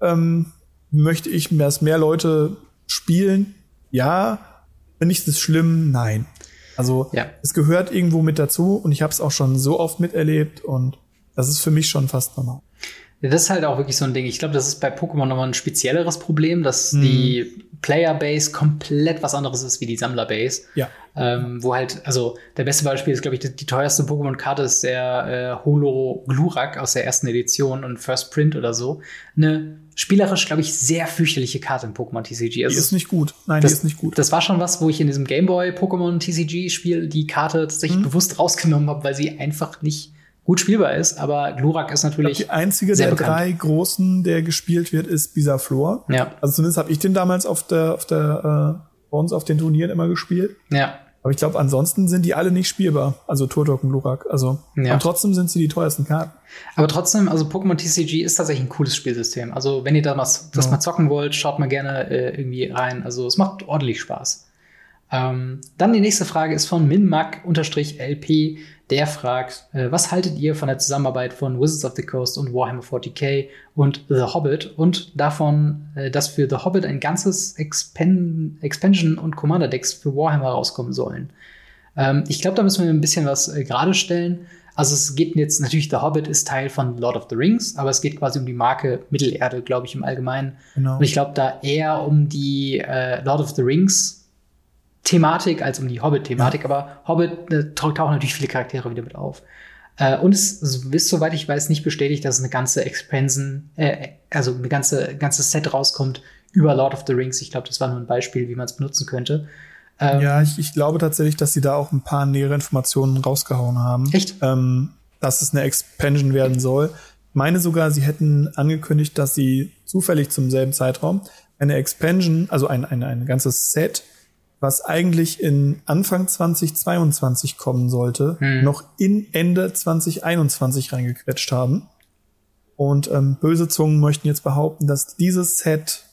Ähm, möchte ich, dass mehr Leute spielen? Ja. Finde ich das schlimm? Nein. Also ja. es gehört irgendwo mit dazu und ich habe es auch schon so oft miterlebt und das ist für mich schon fast normal. Ja, das ist halt auch wirklich so ein Ding. Ich glaube, das ist bei Pokémon nochmal ein spezielleres Problem, dass hm. die Player-Base komplett was anderes ist wie die Sammler-Base. Ja. Ähm, wo halt, also der beste Beispiel ist, glaube ich, die, die teuerste Pokémon-Karte ist der äh, Holo Glurak aus der ersten Edition und First Print oder so. Eine spielerisch, glaube ich, sehr fürchterliche Karte im Pokémon TCG. Also die ist nicht gut. Nein, das, die ist nicht gut. Das war schon was, wo ich in diesem Gameboy Pokémon TCG Spiel die Karte tatsächlich mhm. bewusst rausgenommen habe, weil sie einfach nicht gut spielbar ist. Aber Glurak ist natürlich. Glaub, die einzige der bekannt. drei großen, der gespielt wird, ist Bisaflor. Ja. Also zumindest habe ich den damals auf der, auf der, äh, bei uns auf den Turnieren immer gespielt. Ja. Aber ich glaube, ansonsten sind die alle nicht spielbar. Also Turtok und Glurak. Also, ja. und trotzdem sind sie die teuersten Karten. Aber trotzdem, also Pokémon TCG ist tatsächlich ein cooles Spielsystem. Also, wenn ihr da was, das ja. mal zocken wollt, schaut mal gerne äh, irgendwie rein. Also, es macht ordentlich Spaß. Ähm, dann die nächste Frage ist von minmac-lp. Der fragt, äh, was haltet ihr von der Zusammenarbeit von Wizards of the Coast und Warhammer 40k und The Hobbit und davon, äh, dass für The Hobbit ein ganzes Expan Expansion und Commander Decks für Warhammer rauskommen sollen? Ähm, ich glaube, da müssen wir ein bisschen was äh, gerade stellen. Also es geht jetzt natürlich, The Hobbit ist Teil von Lord of the Rings, aber es geht quasi um die Marke Mittelerde, glaube ich, im Allgemeinen. Genau. Und ich glaube da eher um die äh, Lord of the Rings Thematik als um die Hobbit-Thematik, ja. aber Hobbit äh, tauchen natürlich viele Charaktere wieder mit auf. Äh, und es ist, soweit ich weiß, nicht bestätigt, dass eine ganze Expansion, äh, also eine ganze ganze Set rauskommt über Lord of the Rings. Ich glaube, das war nur ein Beispiel, wie man es benutzen könnte. Ähm, ja, ich, ich glaube tatsächlich, dass sie da auch ein paar nähere Informationen rausgehauen haben. Echt? Ähm, dass es eine Expansion werden soll. Ich meine sogar, sie hätten angekündigt, dass sie zufällig zum selben Zeitraum eine Expansion, also ein, ein, ein ganzes Set was eigentlich in Anfang 2022 kommen sollte, hm. noch in Ende 2021 reingequetscht haben. Und ähm, böse Zungen möchten jetzt behaupten, dass dieses Set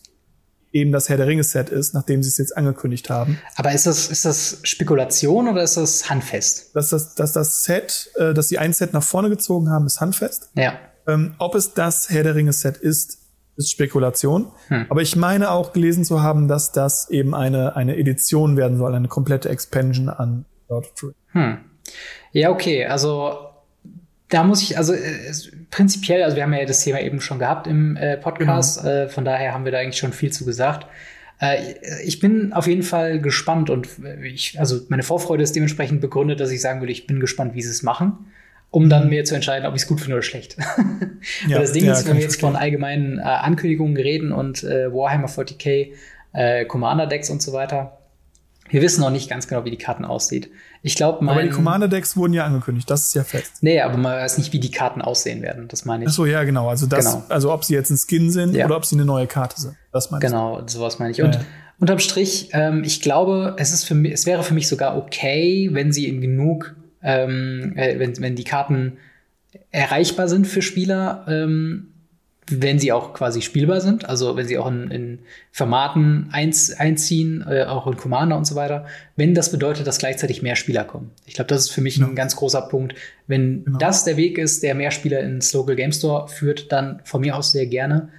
eben das Herr der Ringe Set ist, nachdem sie es jetzt angekündigt haben. Aber ist das, ist das Spekulation oder ist das handfest? Dass das, dass das Set, äh, dass sie ein Set nach vorne gezogen haben, ist handfest. Ja. Ähm, ob es das Herr der Ringe Set ist, ist Spekulation. Hm. Aber ich meine auch gelesen zu haben, dass das eben eine, eine Edition werden soll, eine komplette Expansion an Lord of the Rings. Hm. Ja, okay. Also da muss ich, also äh, prinzipiell, also wir haben ja das Thema eben schon gehabt im äh, Podcast, genau. äh, von daher haben wir da eigentlich schon viel zu gesagt. Äh, ich bin auf jeden Fall gespannt und ich, also meine Vorfreude ist dementsprechend begründet, dass ich sagen würde, ich bin gespannt, wie sie es machen um dann mir zu entscheiden, ob ich es gut finde oder schlecht. <laughs> ja, das Ding ja, ist, wenn wir jetzt von allgemeinen äh, Ankündigungen reden und äh, Warhammer 40k, äh, Commander Decks und so weiter, wir wissen noch nicht ganz genau, wie die Karten aussieht. Ich glaube, Aber die Commander Decks wurden ja angekündigt, das ist ja fest. Nee, aber man weiß nicht, wie die Karten aussehen werden. Das meine ich. Ach so, ja, genau. Also das, genau. also ob sie jetzt ein Skin sind ja. oder ob sie eine neue Karte sind. Das meine ich. Genau, sowas meine ich. Und ja. unterm Strich, ähm, ich glaube, es ist für mich, es wäre für mich sogar okay, wenn sie in genug ähm, äh, wenn, wenn die Karten erreichbar sind für Spieler, ähm, wenn sie auch quasi spielbar sind, also wenn sie auch in, in Formaten einz, einziehen, äh, auch in Commander und so weiter, wenn das bedeutet, dass gleichzeitig mehr Spieler kommen. Ich glaube, das ist für mich ja. ein ganz großer Punkt. Wenn genau. das der Weg ist, der mehr Spieler ins Local Game Store führt, dann von mir aus sehr gerne.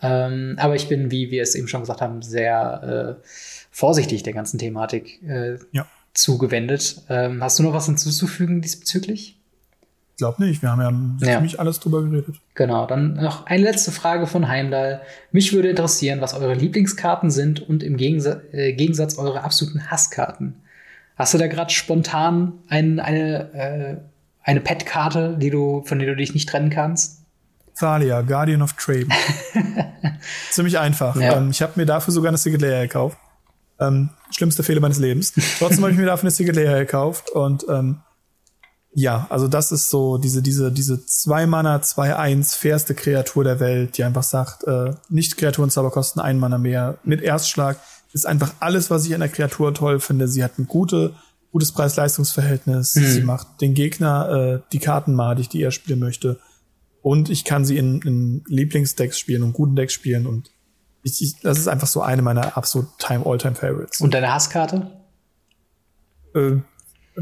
Ähm, aber ich bin, wie wir es eben schon gesagt haben, sehr äh, vorsichtig der ganzen Thematik. Äh, ja zugewendet. Ähm, hast du noch was hinzuzufügen diesbezüglich? Ich glaube nicht. Wir haben ja, ja ziemlich alles drüber geredet. Genau. Dann noch eine letzte Frage von Heimdall. Mich würde interessieren, was eure Lieblingskarten sind und im Gegensatz, äh, Gegensatz eure absoluten Hasskarten. Hast du da gerade spontan ein, eine, äh, eine Pet-Karte, die du, von der du dich nicht trennen kannst? Thalia, Guardian of Trade. <laughs> Ziemlich einfach. Ja. Ähm, ich habe mir dafür sogar eine Secret Layer gekauft. Ähm, schlimmste Fehler meines Lebens. Trotzdem habe ich mir dafür eine Secret gekauft und ähm, Ja, also das ist so diese, diese, diese zwei Mana, zwei eins fairste Kreatur der Welt, die einfach sagt, äh, nicht Kreaturenzauber kosten ein Mana mehr. Mit Erstschlag ist einfach alles, was ich an der Kreatur toll finde. Sie hat ein gute, gutes Preis-Leistungs-Verhältnis. Mhm. Sie macht den Gegner äh, die Karten madig, die er spielen möchte. Und ich kann sie in, in Lieblingsdecks spielen und guten Decks spielen und ich, ich, das ist einfach so eine meiner absolut time All-Time Favorites. Und deine Hasskarte? Äh,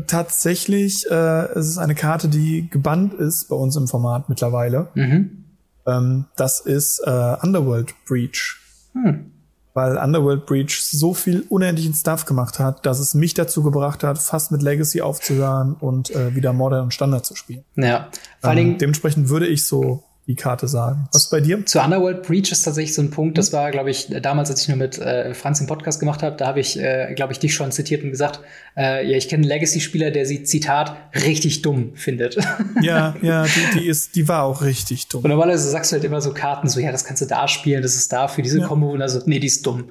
tatsächlich äh, es ist eine Karte, die gebannt ist bei uns im Format mittlerweile. Mhm. Ähm, das ist äh, Underworld Breach. Hm. Weil Underworld Breach so viel unendlichen Stuff gemacht hat, dass es mich dazu gebracht hat, fast mit Legacy aufzuhören und äh, wieder Modern und Standard zu spielen. Ja. Vor ähm, dementsprechend würde ich so die Karte sagen. Was bei dir? Zu Underworld Breach ist tatsächlich so ein Punkt, das war, glaube ich, damals, als ich nur mit äh, Franz den Podcast gemacht habe, da habe ich, äh, glaube ich, dich schon zitiert und gesagt, äh, ja, ich kenne einen Legacy-Spieler, der sie, Zitat, richtig dumm findet. <laughs> Ja, ja, die, die ist, die war auch richtig dumm. Und normalerweise sagst du halt immer so Karten, so, ja, das kannst du da spielen, das ist da für diese ja. Kombo, und also, nee, die ist dumm.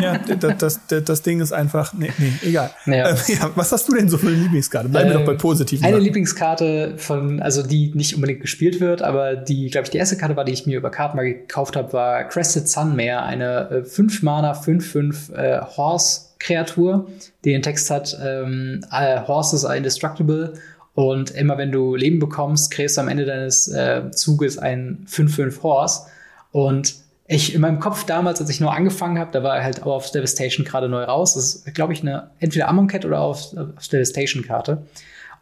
Ja, <laughs> das, das, das Ding ist einfach, nee, nee, egal. Ja. Äh, ja, was hast du denn so für eine Lieblingskarte? Bleiben wir doch bei positiven. Eine Sachen. Lieblingskarte von, also die nicht unbedingt gespielt wird, aber die, glaube ich, die erste Karte war, die ich mir über Karten mal gekauft habe, war Crested Sunmare, eine 5 äh, Mana 5-5 äh, Horse-Kreatur, die den Text hat, ähm, Horses are indestructible und immer wenn du Leben bekommst, kriegst du am Ende deines äh, Zuges ein 5-5 Horse und ich in meinem Kopf damals, als ich nur angefangen habe, da war halt auf Devastation gerade neu raus. Das ist, glaube ich, eine entweder Amonkhet oder auf, auf Devastation-Karte.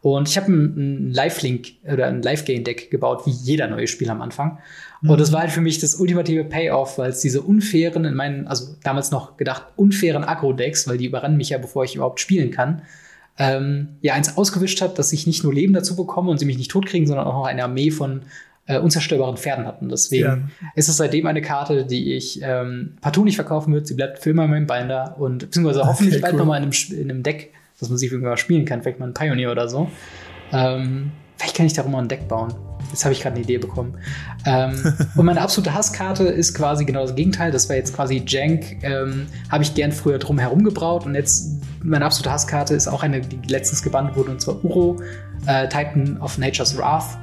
Und ich habe ein, ein Live-Link oder ein Live-Gain-Deck gebaut, wie jeder neue Spieler am Anfang. Mhm. Und das war halt für mich das ultimative Payoff, weil es diese unfairen, in meinen, also damals noch gedacht, unfairen Agro-Decks, weil die überrennen mich ja, bevor ich überhaupt spielen kann, ähm, ja, eins ausgewischt hat, dass ich nicht nur Leben dazu bekomme und sie mich nicht totkriegen, sondern auch noch eine Armee von äh, unzerstörbaren Pferden hatten. Deswegen ja. ist es seitdem eine Karte, die ich ähm, partout nicht verkaufen würde. Sie bleibt für immer in meinem Binder und beziehungsweise okay, hoffentlich bald cool. nochmal in einem, in einem Deck dass man sich irgendwann mal spielen kann. Vielleicht mal ein Pioneer oder so. Ähm, vielleicht kann ich darum mal ein Deck bauen. Jetzt habe ich gerade eine Idee bekommen. Ähm, <laughs> und meine absolute Hasskarte ist quasi genau das Gegenteil. Das war jetzt quasi Jank. Ähm, habe ich gern früher drum herum gebraut. Und jetzt meine absolute Hasskarte ist auch eine, die letztens gebannt wurde, und zwar Uro, äh, Titan of Nature's Wrath.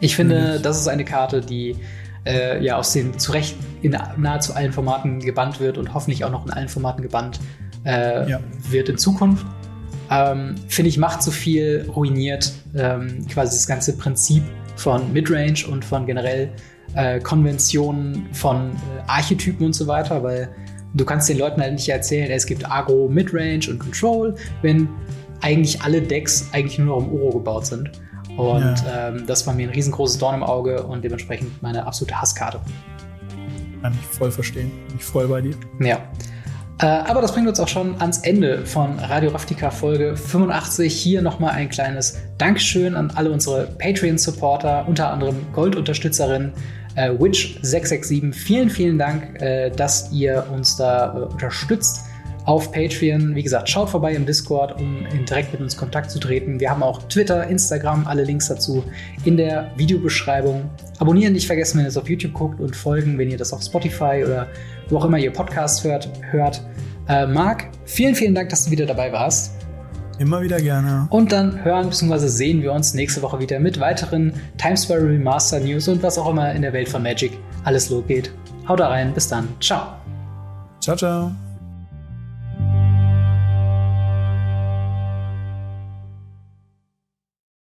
Ich finde, mhm. das ist eine Karte, die äh, ja aus den zu Recht in nahezu allen Formaten gebannt wird und hoffentlich auch noch in allen Formaten gebannt äh, ja. wird in Zukunft. Ähm, Finde ich, macht zu viel, ruiniert ähm, quasi das ganze Prinzip von Midrange und von generell äh, Konventionen von äh, Archetypen und so weiter, weil du kannst den Leuten halt nicht erzählen, es gibt Agro, Midrange und Control, wenn eigentlich alle Decks eigentlich nur noch um Oro gebaut sind. Und ja. ähm, das war mir ein riesengroßes Dorn im Auge und dementsprechend meine absolute Hasskarte. Kann ich voll verstehen. Bin ich voll bei dir. Ja. Äh, aber das bringt uns auch schon ans Ende von Radio Raftika Folge 85. Hier nochmal ein kleines Dankeschön an alle unsere Patreon-Supporter, unter anderem Gold-Unterstützerin äh, Witch667. Vielen, vielen Dank, äh, dass ihr uns da äh, unterstützt auf Patreon. Wie gesagt, schaut vorbei im Discord, um direkt mit uns Kontakt zu treten. Wir haben auch Twitter, Instagram, alle Links dazu in der Videobeschreibung. Abonnieren nicht vergessen, wenn ihr es auf YouTube guckt und folgen, wenn ihr das auf Spotify oder wo auch immer ihr Podcast hört. hört. Äh, Marc, vielen, vielen Dank, dass du wieder dabei warst. Immer wieder gerne. Und dann hören bzw. sehen wir uns nächste Woche wieder mit weiteren Times Square Remaster News und was auch immer in der Welt von Magic alles losgeht. Haut da rein, bis dann. Ciao. Ciao, ciao.